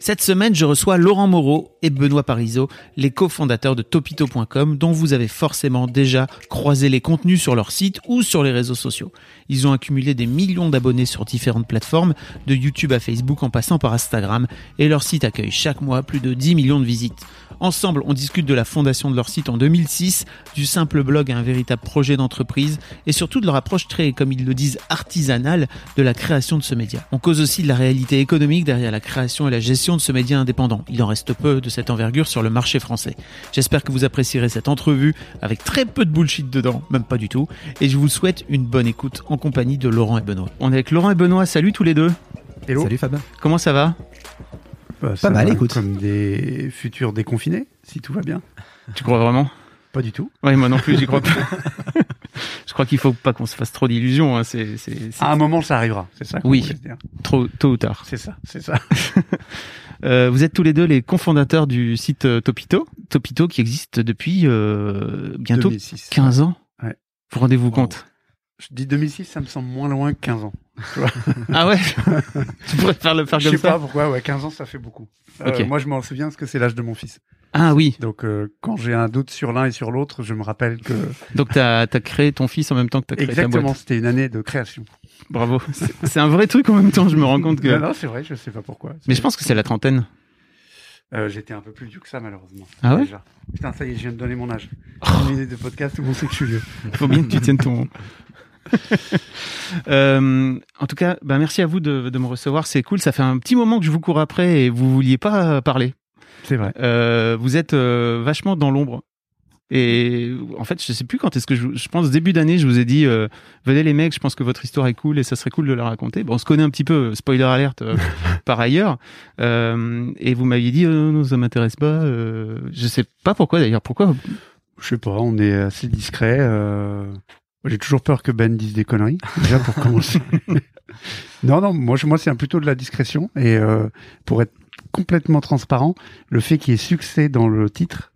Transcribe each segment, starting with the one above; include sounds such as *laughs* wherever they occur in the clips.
Cette semaine, je reçois Laurent Moreau et Benoît Parisot, les cofondateurs de topito.com, dont vous avez forcément déjà croisé les contenus sur leur site ou sur les réseaux sociaux. Ils ont accumulé des millions d'abonnés sur différentes plateformes, de YouTube à Facebook en passant par Instagram, et leur site accueille chaque mois plus de 10 millions de visites. Ensemble, on discute de la fondation de leur site en 2006, du simple blog à un véritable projet d'entreprise, et surtout de leur approche très, comme ils le disent, artisanale de la création de ce média. On cause aussi de la réalité économique derrière la création et la gestion de ce média indépendant. Il en reste peu de cette envergure sur le marché français. J'espère que vous apprécierez cette entrevue avec très peu de bullshit dedans, même pas du tout, et je vous souhaite une bonne écoute en compagnie de Laurent et Benoît. On est avec Laurent et Benoît, salut tous les deux. Hello. Salut Fab. Comment ça va? Bah, ça mal, écoute. Comme des futurs déconfinés, si tout va bien. Tu crois vraiment? Pas du tout. Oui, moi non plus, j'y crois pas. *laughs* je crois qu'il faut pas qu'on se fasse trop d'illusions. hein. C'est, c'est, c'est À un moment, ça arrivera. C'est ça. Oui. dire. trop tôt ou tard. C'est ça. C'est ça. *laughs* Euh, vous êtes tous les deux les cofondateurs du site euh, Topito. Topito qui existe depuis euh, bientôt 2006. 15 ans. Ouais. Vous rendez-vous Wow. compte? Je dis 2006, ça me semble moins loin que 15 ans. *laughs* Ah ouais Tu pourrais faire le faire Je comme sais ça pas pourquoi. Ouais, 15 ans, ça fait beaucoup. Euh, Ok. moi, je m'en souviens parce que c'est l'âge de mon fils. Ah oui. Donc, euh, quand j'ai un doute sur l'un et sur l'autre, je me rappelle que Donc t'as as créé ton fils en même temps que t'as créé ta exactement, boîte. c'était une année de création. Bravo. C'est- un vrai truc en même temps. Je me rends compte que. Non, non, c'est vrai. Je sais pas pourquoi. Mais je pense que c'est la trentaine. Euh, J'étais un peu plus vieux que ça, malheureusement. Ah ouais Déjà. Putain, ça y est, je viens de donner mon âge. Une minute de podcast, le monde sait que je suis vieux. Il faut bien que tu tiennes ton. *laughs* Euh, en tout cas, bah merci à vous de, de me recevoir. C'est cool. Ça fait un petit moment que je vous cours après et vous vouliez pas parler. C'est vrai. Euh, vous êtes euh, vachement dans l'ombre. Et en fait, je sais plus quand est-ce que je, je pense début d'année, je vous ai dit, euh, venez les mecs, je pense que votre histoire est cool et ça serait cool de la raconter. Bon, on se connaît un petit peu, spoiler alerte euh, *laughs* par ailleurs. Euh, et vous m'aviez dit, euh, non, ça m'intéresse pas. Je sais pas pourquoi d'ailleurs. Pourquoi Je sais pas, on est assez discret. J'ai toujours peur que Ben dise des conneries, déjà pour *laughs* commencer. non, non, moi, moi c'est plutôt de la discrétion. Et euh, pour être complètement transparent, le fait qu'il y ait succès dans le titre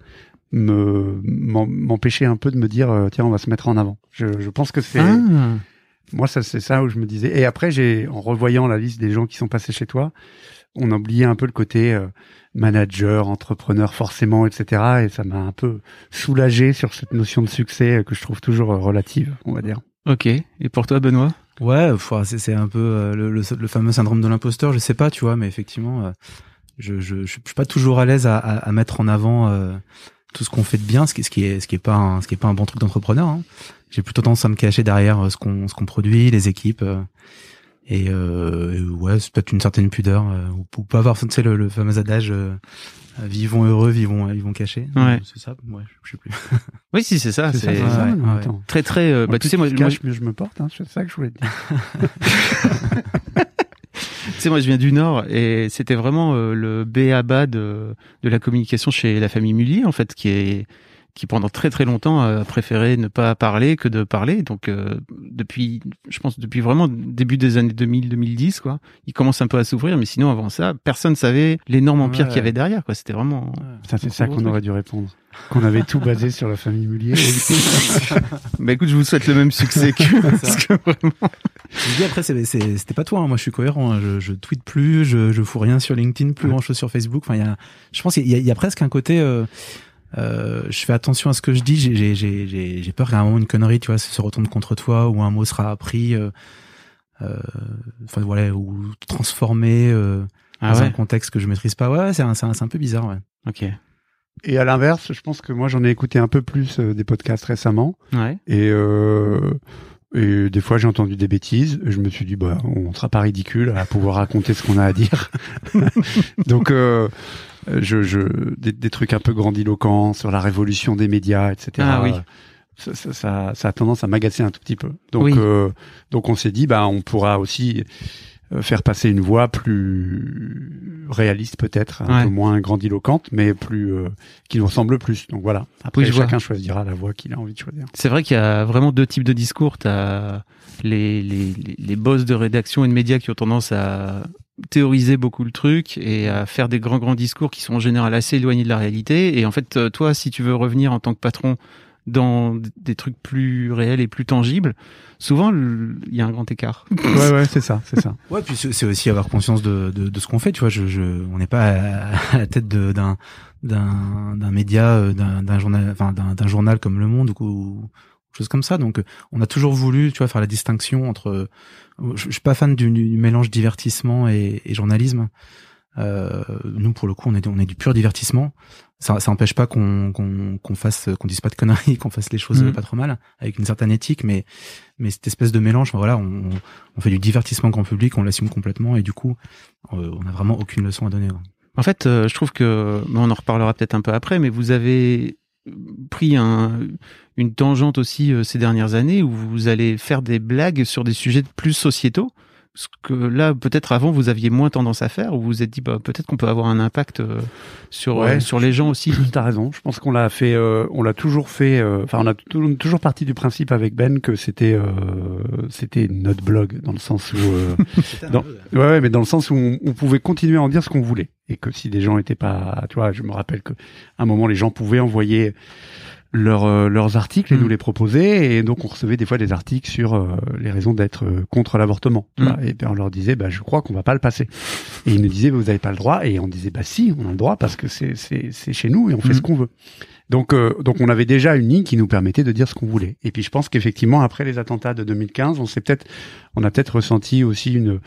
me m'empêchait un peu de me dire euh, tiens on va se mettre en avant. Je, je pense que c'est Ah. moi ça c'est ça où je me disais et après j'ai en revoyant la liste des gens qui sont passés chez toi, on a oublié un peu le côté euh, manager, entrepreneur forcément etc. et ça m'a un peu soulagé sur cette notion de succès euh, que je trouve toujours euh, relative, on va dire. Ok. Et pour toi, Benoît? Ouais, c'est un peu euh, le, le, le fameux syndrome de l'imposteur, je sais pas, tu vois, mais effectivement, je, je, je suis pas toujours à l'aise à, à, à mettre en avant euh, tout ce qu'on fait de bien, ce qui, ce qui est ce qui est pas un, ce qui est pas un bon truc d'entrepreneur. hein. J'ai plutôt tendance à me cacher derrière ce qu'on ce qu'on produit, les équipes. Et, euh, et ouais, c'est peut-être une certaine pudeur, euh, ou, pas avoir, tu sais, le, le fameux adage euh, vivons heureux, vivons, vivons cachés. Ouais. C'est ça, ouais, je sais plus. Oui, si, c'est ça. C'est ça, ouais, très, très. euh, bah, tu sais, moi, je me porte, hein, c'est ça que je voulais te dire. *laughs* Tu sais, moi, je viens du Nord et c'était vraiment euh, le B à bas de, de la communication chez la famille Mullier, en fait, qui est qui pendant très très longtemps a préféré ne pas parler que de parler. Donc euh, depuis, je pense depuis vraiment début des années 2000-2010, quoi, il commence un peu à s'ouvrir. Mais sinon, avant ça, personne savait l'énorme empire qu'il y avait derrière. Quoi, c'était vraiment. Ça, c'est ça qu'on aurait dû répondre. Qu'on avait tout basé sur la famille Mullier. *laughs* bah écoute, je vous souhaite le même succès que, *laughs* que vraiment. Je dis après, c'était pas toi. Hein. Moi, je suis cohérent. Hein. Je, je tweete plus, je, je fous rien sur LinkedIn, plus grand chose sur Facebook. Enfin, il y a, je pense, qu'il y, a, y a presque un côté. Euh, euh, je fais attention à ce que je dis. J'ai peur qu'à un moment une connerie, tu vois, se retourne contre toi ou un mot sera appris, euh, euh, enfin voilà, ou transformé euh, ah dans un contexte que je maîtrise pas. Ouais, c'est un, un, un peu bizarre. Ouais. Ok. Et à l'inverse, je pense que moi j'en ai écouté un peu plus euh, des podcasts récemment. Ouais. Et euh, et des fois, j'ai entendu des bêtises. je me suis dit, bah, on sera pas ridicule à pouvoir raconter ce qu'on a à dire. *laughs* Donc, euh, je, je, des, trucs un peu grandiloquents sur la révolution des médias, etc. Ah, oui. Ça, ça, ça, a tendance à m'agacer un tout petit peu. Donc, euh, donc on s'est dit, bah, on pourra aussi euh, faire passer une voix plus réaliste peut-être, un peu moins grandiloquente, mais plus euh, qui nous ressemble plus. Donc voilà. Après, chacun choisira la voix qu'il a envie de choisir. C'est vrai qu'il y a vraiment deux types de discours. T'as les, les, les boss de rédaction et de médias qui ont tendance à théoriser beaucoup le truc et à faire des grands grands discours qui sont en général assez éloignés de la réalité. Et en fait, euh, toi, si tu veux revenir en tant que patron dans des trucs plus réels et plus tangibles, souvent il y a un grand écart. *laughs* Ouais ouais c'est ça c'est ça. Ouais puis c'est aussi avoir conscience de, de, de ce qu'on fait tu vois je, je on n'est pas à, la tête d'un d'un d'un média euh, d'un d'un journal enfin d'un journal comme Le Monde ou choses comme ça donc on a toujours voulu tu vois faire la distinction entre je, je suis pas fan du, du mélange divertissement et, et journalisme. Euh, nous, pour le coup, on est, on est du pur divertissement. Ça, ça empêche pas qu'on qu'on fasse, qu'on dise pas de conneries, *laughs* qu'on fasse les choses mmh. pas trop mal, avec une certaine éthique, mais mais cette espèce de mélange, voilà, on, on fait du divertissement grand public, on l'assume complètement, et du coup, euh, on a vraiment aucune leçon à donner. En fait, euh, je trouve que, on en reparlera peut-être un peu après, mais vous avez pris un, une tangente aussi ces dernières années où vous allez faire des blagues sur des sujets plus sociétaux ce que là peut-être avant vous aviez moins tendance à faire ou vous vous êtes dit bah peut-être qu'on peut avoir un impact euh, sur euh, sur les gens aussi. T'as raison. Je pense qu'on l'a fait, euh, on l'a toujours fait. Enfin, on a toujours parti du principe avec Ben que c'était c'était notre blog dans le sens où *laughs* dans, ouais, ouais, mais dans le sens où on, on pouvait continuer à en dire ce qu'on voulait et que si des gens étaient pas, tu vois, je me rappelle que à un moment les gens pouvaient envoyer leurs, euh, leurs articles et nous mm. les proposer. Et donc, on recevait des fois des articles sur euh, les raisons d'être euh, contre l'avortement. Mm. Et puis, on leur disait, bah, je crois qu'on va pas le passer. Et ils nous disaient, vous avez pas le droit. Et on disait, bah, si, on a le droit parce que c'est, c'est, c'est chez nous et on fait mm. ce qu'on veut. Donc, donc, on avait déjà une ligne qui nous permettait de dire ce qu'on voulait. Et puis, je pense qu'effectivement, après les attentats de 2015, on s'est peut-être, on a peut-être ressenti aussi une,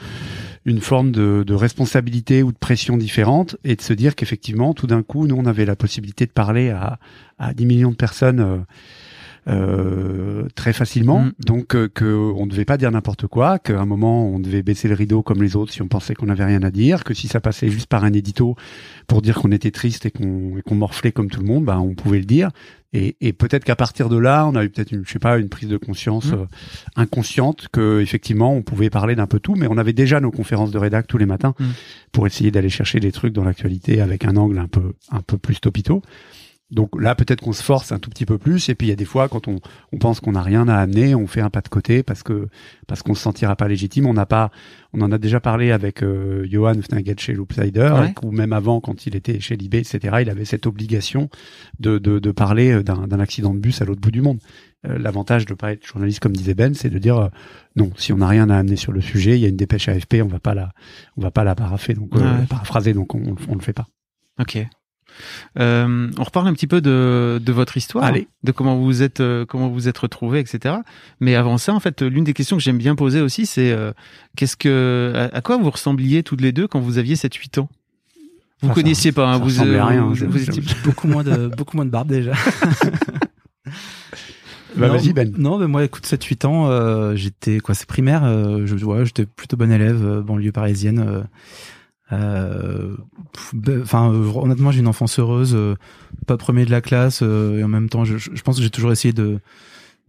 une forme de, de, responsabilité ou de pression différente et de se dire qu'effectivement, tout d'un coup, nous, on avait la possibilité de parler à, à 10 millions de personnes euh, euh très facilement. Mm. Donc, euh, que on ne devait pas dire n'importe quoi, qu'à un moment, on devait baisser le rideau comme les autres si on pensait qu'on n'avait rien à dire, que si ça passait juste par un édito pour dire qu'on était triste et qu'on qu'on morflait comme tout le monde, bah, on pouvait le dire. Et, et peut-être qu'à partir de là, on a eu peut-être une, je sais pas, une prise de conscience mmh. euh, inconsciente que effectivement, on pouvait parler d'un peu tout, mais on avait déjà nos conférences de rédac tous les matins mmh. pour essayer d'aller chercher des trucs dans l'actualité avec un angle un peu un peu plus topito. Donc là, peut-être qu'on se force un tout petit peu plus. Et puis il y a des fois, quand on, on pense qu'on n'a rien à amener, on fait un pas de côté parce que parce qu'on se sentira pas légitime. On n'a pas, on en a déjà parlé avec euh, Johan Fnaget chez Loopsider, ou même avant quand il était chez Libé, etc. Il avait cette obligation de de, de parler euh, d'un accident de bus à l'autre bout du monde. Euh, l'avantage de pas être journaliste, comme disait Ben, c'est de dire euh, non, si on n'a rien à amener sur le sujet, il y a une dépêche AFP, on va pas la, on va pas la parapher, donc paraphraser, donc on, on le fait pas. Ok. Euh, on reparle un petit peu de, de votre histoire, de comment vous êtes euh, comment vous êtes retrouvé, etc. Mais avant ça, en fait, l'une des questions que j'aime bien poser aussi, c'est euh, qu'est-ce que à, quoi vous ressembliez toutes les deux quand vous aviez 7-8 ans? Vous connaissiez pas, hein, vous, euh, rien, vous, vous étiez beaucoup moins de beaucoup moins de barbe déjà. *laughs* Bah, vas-y Ben. Non, mais moi, écoute, 7-8 ans, j'étais quoi, c'est primaire. je, ouais, j'étais plutôt bon élève, banlieue parisienne. Euh, enfin, euh, honnêtement, j'ai une enfance heureuse, euh, pas premier de la classe, et en même temps, je, je pense que j'ai toujours essayé de,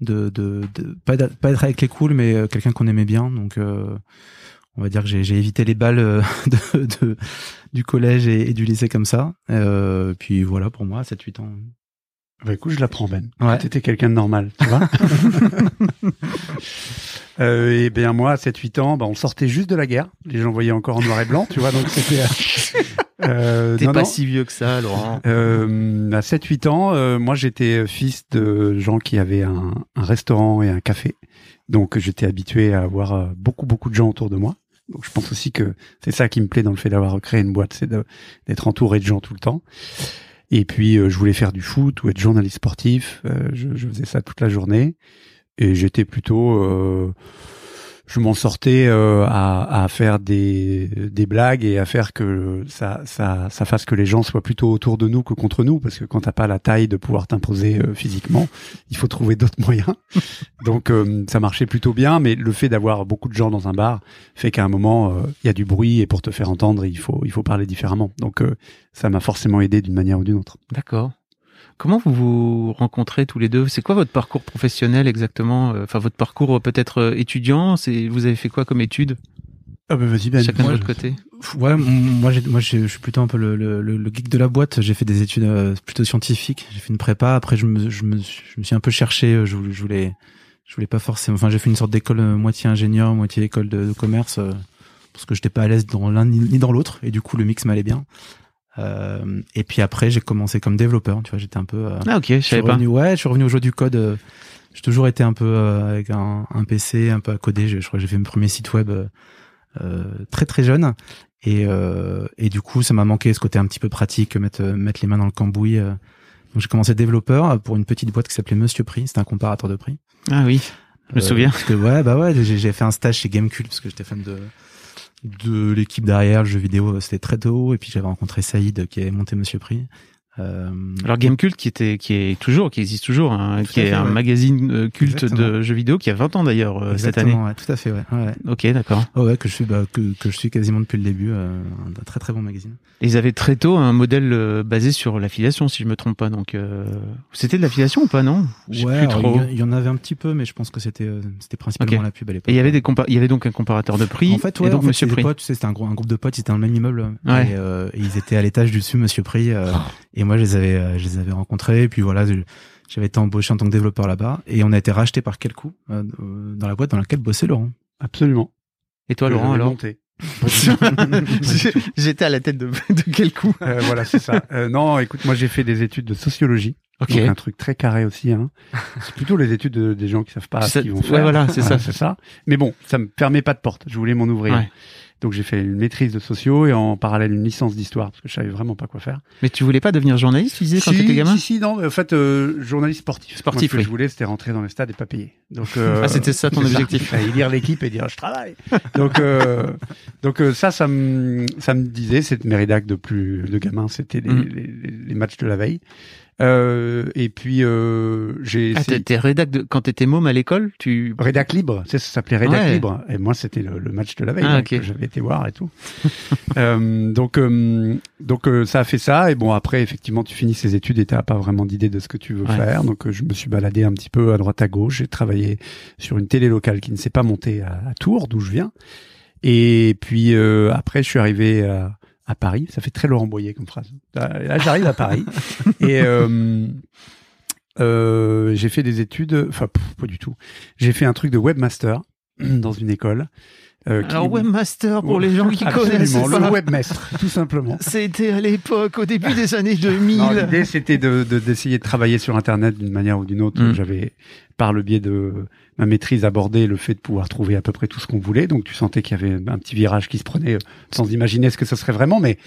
de, de, de pas, pas, être avec les cools, mais quelqu'un qu'on aimait bien. Donc, on va dire que j'ai évité les balles *laughs* de, de, du collège et, du lycée comme ça. puis voilà, pour moi, 7-8 ans. Bah écoute, je la prends Ben. Ouais. T'étais quelqu'un de normal, tu vois. *laughs* euh, et bien moi, à 7-8 ans, bah, on sortait juste de la guerre. Les gens voyaient encore en noir et blanc, tu vois. Donc c'était. Euh, *laughs* T'es non, pas non. si vieux que ça, Laurent. Euh, à 7-8 ans, euh, moi j'étais fils de gens qui avaient un, un restaurant et un café. Donc j'étais habitué à avoir euh, beaucoup beaucoup de gens autour de moi. Donc je pense aussi que c'est ça qui me plaît dans le fait d'avoir créé une boîte, c'est d'être entouré de gens tout le temps. Et puis euh, je voulais faire du foot ou être journaliste sportif. Euh, je, je faisais ça toute la journée et j'étais plutôt euh, je m'en sortais euh, à, à faire des, des blagues et à faire que ça, ça, ça fasse que les gens soient plutôt autour de nous que contre nous, parce que quand t'as pas la taille de pouvoir t'imposer euh, physiquement, il faut trouver d'autres moyens. *laughs* Donc euh, ça marchait plutôt bien, mais le fait d'avoir beaucoup de gens dans un bar fait qu'à un moment euh, il y a du bruit et pour te faire entendre il faut il faut parler différemment. Donc euh, ça m'a forcément aidé d'une manière ou d'une autre. D'accord. Comment vous vous rencontrez tous les deux? C'est quoi votre parcours professionnel exactement? Euh, Enfin, votre parcours euh, peut-être euh, étudiant C'est vous avez fait quoi comme études Ah bah vas-y Ben. Chacun de moi, votre côté. Ouais, moi, j'ai- moi, je suis plutôt un peu le, le, le- le geek de la boîte. J'ai fait des études plutôt scientifiques. J'ai fait une prépa. Après, je me, je me, je me suis un peu cherché. Je voulais, je voulais, je voulais pas forcément. Enfin, j'ai fait une sorte d'école moitié ingénieur, moitié école de, de commerce, parce que j'étais pas à l'aise dans l'un ni, ni dans l'autre. Et du coup, le mix m'allait bien. Euh, et puis après, j'ai commencé comme développeur. Tu vois, j'étais un peu. euh, Ah ok, je savais pas. revenu, ouais, je suis revenu au jeu du code. euh, J'ai toujours été un peu euh, avec un, un PC, un peu à coder. Je, je crois que j'ai fait mon premier site web euh, très très jeune. Et, euh, et du coup, ça m'a manqué ce côté un petit peu pratique, mettre, mettre les mains dans le cambouis. Donc j'ai commencé développeur pour une petite boîte qui s'appelait Monsieur Prix. C'était un comparateur de prix. Ah oui, je me souviens. Parce que ouais, bah ouais, j'ai fait un stage chez Gamecult parce que j'étais fan de de l'équipe derrière le jeu vidéo. C'était très tôt. Et puis j'avais rencontré Saïd qui avait monté Monsieur Prix. Euh, Alors Gamecult qui était qui est toujours qui existe toujours hein, qui est fait, un ouais. magazine euh, culte de jeux vidéo qui a 20 ans d'ailleurs euh, cette année. ouais, tout à fait, ouais. ouais. Ok, d'accord. Oh ouais, que je suis, bah, que, que je suis quasiment depuis le début. Euh, un très très bon magazine. Et Ils avaient très tôt un modèle euh, basé sur l'affiliation, si je me trompe pas. Donc, euh, c'était de l'affiliation ou pas, non? Trop. il y- en avait un petit peu, mais je pense que c'était euh, c'était principalement la pub à l'époque. Et il y avait des il y avait donc un comparateur de prix. En fait, ouais, et donc en fait, Monsieur Prix. potes, tu sais, c'était un, groupe de potes, ils étaient dans le même immeuble. Ouais. Et, euh, et ils étaient à l'étage du dessus, Monsieur Prix. euh, Oh. Et moi, je les avais, euh, je les avais rencontrés. Et puis voilà, j'avais été embauché en tant que développeur là-bas. Et on a été racheté par Quelcou euh, euh, dans la boîte dans laquelle bossait Laurent. Absolument. Et toi, Laurent, alors monté. *laughs* *laughs* J'étais à la tête de, de quel coup Euh, voilà, c'est ça. Euh, non, écoute, moi j'ai fait des études de sociologie. Ok. Donc un truc très carré aussi. Hein. *laughs* C'est plutôt les études de- des gens qui savent pas Ça- ce qu'ils vont ouais, faire. voilà, c'est ça. c'est ça. Mais bon, ça me fermait pas de porte. Je voulais m'en ouvrir. Ouais. Donc j'ai fait une maîtrise de sociaux et en parallèle une licence d'histoire parce que je savais vraiment pas quoi faire. Mais tu voulais pas devenir journaliste, tu disais, quand si, t'étais gamin si, si, non. En fait, euh, journaliste sportif. Sportif, Moi, ce que oui. je voulais, c'était rentrer dans les stades et pas payer. Donc *laughs* euh, Ah, c'était ça ton objectif. *laughs* Fallait lire l'équipe et dire je travaille. Donc euh, donc ça, ça me ça me disait, c'est mes rédacs de plus de gamin, c'était les, Mm. les, les- les matchs de la veille. Euh, et puis euh, j'ai Ah, t'étais rédac de... quand t'étais môme à l'école, tu. Rédac libre, c'est ça s'appelait Rédac Ouais. libre. Et moi, c'était le, le match de la veille Ah, donc, ok. que j'avais été voir et tout. *laughs* Euh, donc, euh, donc euh, ça a fait ça. Et bon, après, effectivement, tu finis ces études et t'as pas vraiment d'idée de ce que tu veux Ouais. faire. Donc, euh, je me suis baladé un petit peu à droite à gauche. J'ai travaillé sur une télé locale qui ne s'est pas montée à, à Tours, d'où je viens. Et puis euh, après, je suis arrivé à, à Paris. Ça fait très Laurent Boyer comme phrase. Là, j'arrive à Paris *laughs* et euh, euh, j'ai fait des études. Enfin, pas du tout. J'ai fait un truc de webmaster dans une école. euh, qui- Alors webmaster pour les gens qui Absolument, connaissent le pas. webmaster, tout simplement. C'était à l'époque, au début des années 2000. Non, L'idée, c'était de, de- d'essayer de travailler sur Internet d'une manière ou d'une autre. Mm. J'avais, par le biais de ma maîtrise, abordé le fait de pouvoir trouver à peu près tout ce qu'on voulait. Donc, tu sentais qu'il y avait un petit virage qui se prenait euh, sans imaginer ce que ce serait vraiment. Mais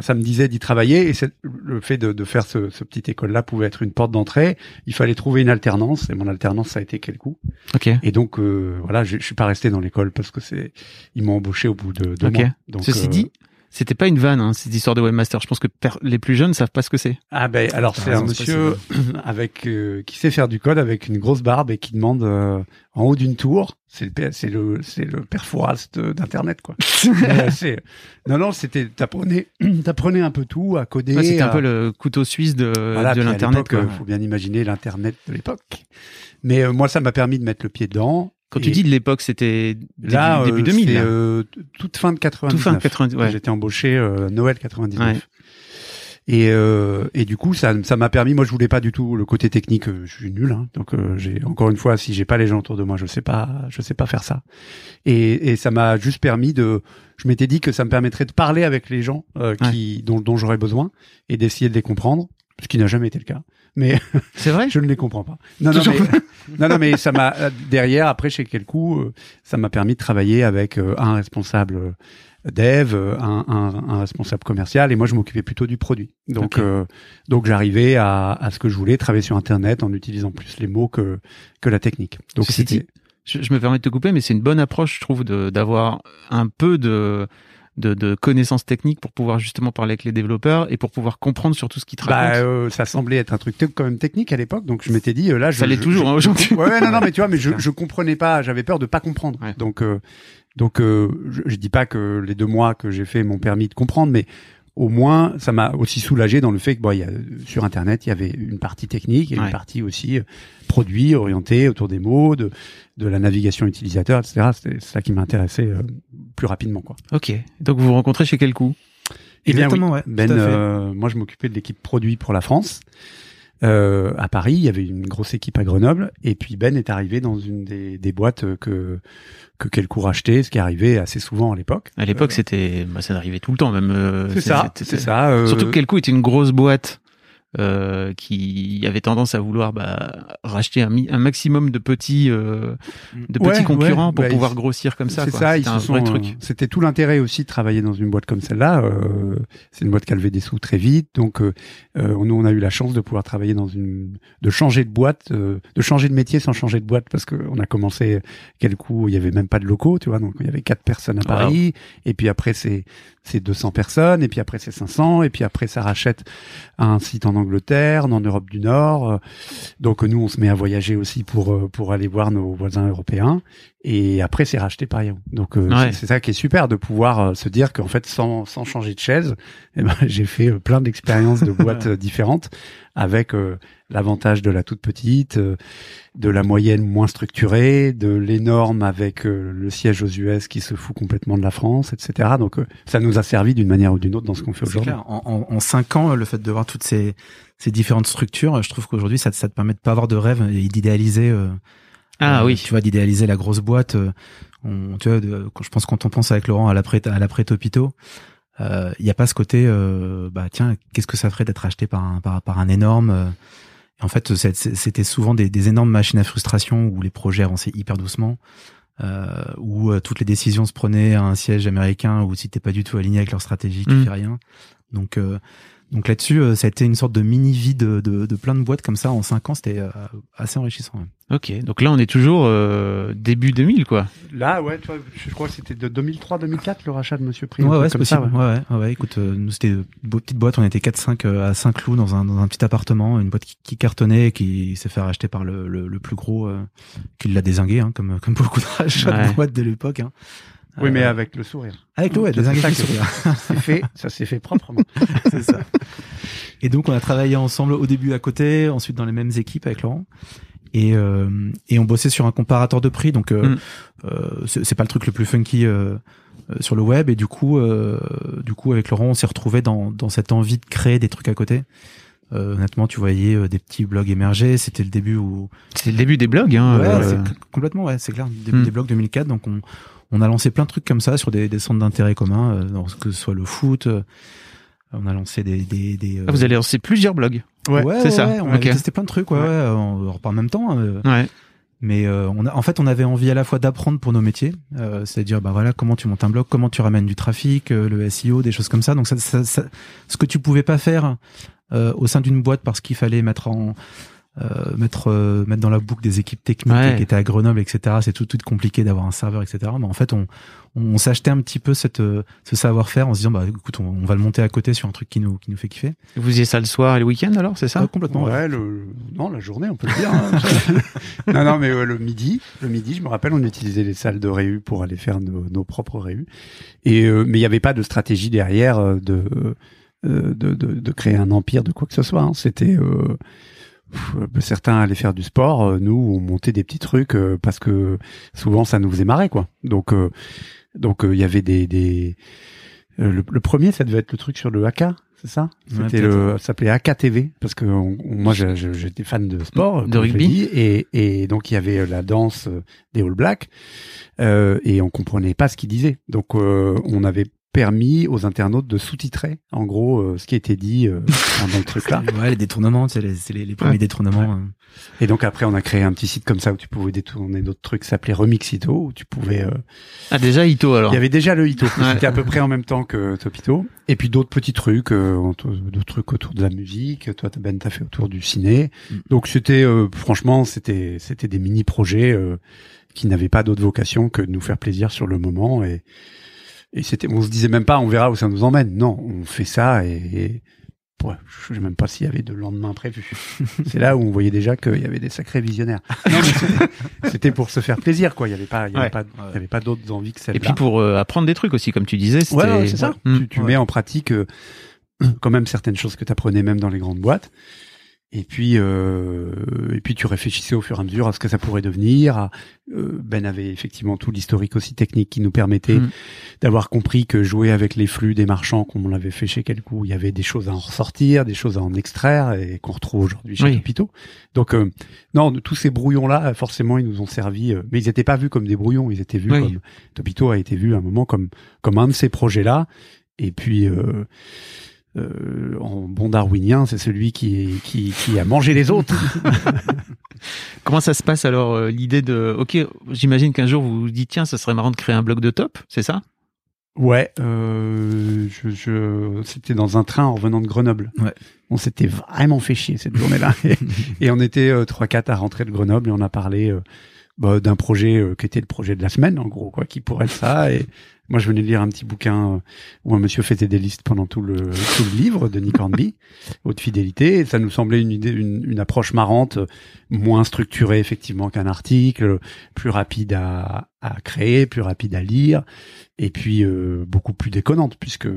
ça me disait d'y travailler. Et le fait de, de faire ce, ce petit école-là pouvait être une porte d'entrée. Il fallait trouver une alternance. Et mon alternance, ça a été quel coup Ok. Et donc, euh, voilà, je, je suis pas resté dans l'école parce que c'est, ils m'ont embauché au bout de deux Ok. mois. Donc, Ceci euh, dit, c'était pas une vanne, hein, cette histoire de webmaster. Je pense que les plus jeunes savent pas ce que c'est. Ah ben alors c'est un monsieur *clears throat* avec euh, qui sait faire du code avec une grosse barbe et qui demande euh, en haut d'une tour. C'est le c'est le c'est le de- d'internet quoi. Mais, *laughs* euh, non non c'était t'apprenais *clears throat* t'apprenais un peu tout à coder. Ouais, c'était un peu le couteau suisse de, voilà, de l'internet. euh, faut bien imaginer l'internet de l'époque. Mais euh, moi ça m'a permis de mettre le pied dedans. Quand tu dis de l'époque, c'était début, là début euh, 2000. c'est, là. euh, t- toute fin de 99. Tout fin 90. Ouais. J'étais embauché euh, Noël 99. Ouais. Et, euh, et du coup, ça, ça m'a permis. Moi, je voulais pas du tout le côté technique. euh, Je suis nul. Hein, donc, euh, j'ai encore une fois, si j'ai pas les gens autour de moi, je sais pas, je sais pas faire ça. Et, et ça m'a juste permis de. Je m'étais dit que ça me permettrait de parler avec les gens euh, qui dont, dont j'aurais besoin et d'essayer de les comprendre, ce qui n'a jamais été le cas. Mais C'est vrai? *laughs* je ne les comprends pas. Non, non, mais, *laughs* non, non, mais ça m'a euh, derrière après chez quel coup, euh, ça m'a permis de travailler avec euh, un responsable dev, un, un, un responsable commercial, et moi je m'occupais plutôt du produit. Donc, euh, donc j'arrivais à, à ce que je voulais, travailler sur Internet en utilisant plus les mots que que la technique. Donc c'était je, je me permets de te couper, mais c'est une bonne approche, je trouve, d'avoir un peu de, de, de connaissances techniques pour pouvoir justement parler avec les développeurs et pour pouvoir comprendre surtout ce qu'ils te bah, euh, ça semblait être un truc quand même technique à l'époque, donc je m'étais dit euh, là, je, Ça l'est toujours, hein, aujourd'hui. *laughs* Ouais, ouais, non, non, mais tu vois, mais je, *laughs* je comprenais pas, j'avais peur de pas comprendre. Ouais. Donc, euh, donc, euh, je, je dis pas que les deux mois que j'ai fait m'ont permis de comprendre, mais au moins, ça m'a aussi soulagé dans le fait que, bon, il y a, sur Internet, il y avait une partie technique et Ouais. une partie aussi euh, produit, orientée autour des mots, de, de la navigation utilisateur, etc. C'était ça qui m'intéressait euh, plus rapidement, quoi. Ok. Donc vous vous rencontrez chez quel coup Eh bien, Exactement, oui. ouais, Ben, euh, moi, je m'occupais de l'équipe produit pour la France. Euh, à Paris, il y avait une grosse équipe à Grenoble, et puis Ben est arrivé dans une des, des boîtes que que Quelcourt rachetait, ce qui arrivait assez souvent à l'époque. À l'époque, c'était, bah, ça arrivait tout le temps, même. euh, C'est ça, c'est ça. euh, Surtout que Kelco était une grosse boîte euh, qui avait tendance à vouloir bah, racheter un, un maximum de petits, euh, de Ouais, petits concurrents ouais, pour bah, pouvoir grossir comme ça. C'est ça, ils C'était se un sont, vrai truc. C'était tout l'intérêt aussi de travailler dans une boîte comme celle-là. Euh, c'est une boîte qui a levé des sous très vite, donc euh, euh, nous on a eu la chance de pouvoir travailler dans une, de changer de boîte, euh, de changer de métier sans changer de boîte parce que on a commencé quel coup il y avait même pas de locaux, tu vois, donc il y avait quatre personnes à Paris, et puis après c'est c'est 200 personnes, et puis après c'est 500, et puis après ça rachète un site en Angleterre, en Europe du Nord. euh, Donc nous on se met à voyager aussi pour euh, pour aller voir nos voisins européens. Et après, c'est racheté par Yahoo. Donc, euh, Ouais. c'est- ça qui est super de pouvoir euh, se dire qu'en fait, sans, sans changer de chaise, *laughs* eh ben, j'ai fait euh, plein d'expériences de boîtes *laughs* euh, différentes avec euh, l'avantage de la toute petite, euh, de la moyenne moins structurée, de l'énorme avec euh, le siège aux US qui se fout complètement de la France, etc. Donc, euh, ça nous a servi d'une manière ou d'une autre dans ce qu'on fait C'est aujourd'hui. clair. En, en, en cinq ans, le fait de voir toutes ces, ces différentes structures, je trouve qu'aujourd'hui, ça, ça te permet de pas avoir de rêve et d'idéaliser. Ah euh, oui. Tu vois, d'idéaliser la grosse boîte. euh, on, tu vois, de- je pense quand on pense avec Laurent à l'après à l'après Topito, euh, il n'y a pas ce côté, euh, bah tiens, qu'est-ce que ça ferait d'être acheté par un par, par un énorme. euh, en fait, c'était souvent des, des énormes machines à frustration où les projets avançaient hyper doucement. Euh, où toutes les décisions se prenaient à un siège américain où si t'es pas du tout aligné avec leur stratégie, tu Mm. fais rien. Donc euh, donc là-dessus, euh, ça a été une sorte de mini vie de, de, de plein de boîtes comme ça en cinq ans. C'était euh, assez enrichissant. ouais. Ok, donc là on est toujours euh, début 2000 quoi. Là, ouais, tu vois, je crois que c'était de 2003-2004 le rachat de Monsieur Prix. Ouais, ouais, c'est comme ça, possible. Ouais, ouais, ouais, ouais. Écoute, euh, nous c'était une petite boîte. On était 4-5 euh, à Saint-Cloud dans un, dans un petit appartement, une boîte qui, qui cartonnait et qui s'est fait racheter par le, le, le plus gros, euh, qui l'a désingué, hein, comme comme beaucoup de rachats Ouais. de boîtes de l'époque. Hein. Oui, mais Euh, avec le sourire. avec le ouais, le que- sourire. C'est fait, ça s'est fait proprement. *laughs* c'est ça. Et donc on a travaillé ensemble au début à côté, ensuite dans les mêmes équipes avec Laurent. Et, euh, et on bossait sur un comparateur de prix, donc euh, Mm. euh, c'est pas le truc le plus funky euh, sur le web. Et du coup, euh, du coup avec Laurent, on s'est retrouvé dans, dans cette envie de créer des trucs à côté. Euh, honnêtement, tu voyais euh, des petits blogs émerger. C'était le début où C'est le début des blogs. Hein, Ouais, euh, complètement, ouais, c'est clair. Début Hmm. des blogs 2004, donc on, on a lancé plein de trucs comme ça sur des, des centres d'intérêt communs, euh, que ce soit le foot. euh, on a lancé des, des, des euh, ah, vous allez lancer plusieurs blogs. Ouais, c'est ça. on a testé plein de trucs, ouais, en- pas en même temps. euh, Ouais. mais euh, on a, en fait, on avait envie à la fois d'apprendre pour nos métiers, euh, c'est-à-dire, bah voilà, comment tu montes un blog, comment tu ramènes du trafic, euh, le SEO, des choses comme ça. Donc, ça, ça, ça- ce que tu pouvais pas faire euh, au sein d'une boîte parce qu'il fallait mettre en euh, mettre euh, mettre dans la boucle des équipes techniques Ouais. qui étaient à Grenoble, etc. C'est tout tout compliqué d'avoir un serveur, etc. Mais en fait, on on s'achetait un petit peu cette euh, ce savoir-faire en se disant, bah écoute, on, on va le monter à côté sur un truc qui nous qui nous fait kiffer. Vous faisiez ça le soir et le week-end alors, c'est ça? Euh, complètement. ouais. Ouais, le, non, la journée, on peut le dire. hein. *laughs* non, non, mais euh, le midi, le midi, je me rappelle, on utilisait les salles de réu pour aller faire nos, nos propres réus. Et euh, mais il n'y avait pas de stratégie derrière de, euh, de, de de créer un empire de quoi que ce soit. hein. C'était certains allaient faire du sport, euh, nous on montait des petits trucs euh, parce que souvent ça nous faisait marrer quoi. Donc euh, donc il y avait des des le, le premier, ça devait être le truc sur le haka. c'est ça? Ouais, C'était le, ça s'appelait AKTV parce que on- on- moi j'étais fan de sport, De rugby. dit, et, et donc il y avait la danse des All Blacks euh, et on comprenait pas ce qu'ils disaient. Donc euh, on avait permis aux internautes de sous-titrer en gros euh, ce qui était dit euh, dans le truc là. *laughs* Ouais, les détournements, c'est les, c'est les, les premiers Ouais. détournements. euh. Et donc après on a créé un petit site comme ça où tu pouvais détourner d'autres trucs, ça s'appelait Remixito où tu pouvais euh, Ah déjà Ito alors. Il y avait déjà le Ito. Ouais. C'était à peu près en même temps que Topito. Et puis d'autres petits trucs, euh, d'autres trucs autour de la musique. Toi, Ben, t'as fait autour du ciné. Mm. Donc c'était, euh, franchement, c'était, c'était des mini projets euh, qui n'avaient pas d'autre vocation que de nous faire plaisir sur le moment. Et, et c'était, on se disait même pas, on verra où ça nous emmène. Non, on fait ça et, et ouais, je sais même pas s'il y avait de lendemain prévu. *laughs* C'est là où on voyait déjà qu'il y avait des sacrés visionnaires. C'était- pour se faire plaisir, quoi. Il y avait pas, il y avait Ouais. pas, il y avait pas d'autres envies que celle-là. Et puis pour euh, apprendre des trucs aussi, comme tu disais. Ouais, ouais, c'est ça. Mm. Tu, tu Ouais. mets en pratique euh, *clears throat* quand même certaines choses que tu apprenais même dans les grandes boîtes. Et puis, euh, et puis tu réfléchissais au fur et à mesure à ce que ça pourrait devenir. à- euh, ben avait effectivement tout l'historique aussi technique qui nous permettait Mm. d'avoir compris que jouer avec les flux des marchands, comme on l'avait fait chez Quelcou, il y avait des choses à en ressortir, des choses à en extraire et qu'on retrouve aujourd'hui chez Oui. Topito. Donc, euh, non, tous ces brouillons-là, forcément, ils nous ont servi, euh, mais ils n'étaient pas vus comme des brouillons, ils étaient vus Oui. comme Topito a été vu à un moment comme comme un de ces projets-là. Et puis, euh, euh, en bon darwinien, c'est celui qui, qui, qui a mangé les autres. *laughs* Comment ça se passe alors euh, l'idée de Ok, j'imagine qu'un jour vous vous dites tiens, ça serait marrant de créer un blog de top, c'est ça? Ouais, euh, je, je, c'était dans un train en revenant de Grenoble. Ouais. On s'était vraiment fait chier cette journée-là. et, *laughs* et on était euh, trois quatre à rentrer de Grenoble et on a parlé euh, bah, d'un projet euh, qui était le projet de la semaine, en gros, quoi, qui pourrait être ça. Et moi, je venais de lire un petit bouquin euh, où un monsieur faisait des listes pendant tout le, tout le livre de Nick Hornby, *laughs* haute fidélité. Et ça nous semblait une idée, une, une approche marrante, moins structurée effectivement qu'un article, plus rapide à, à créer, plus rapide à lire et puis euh, beaucoup plus déconnante puisque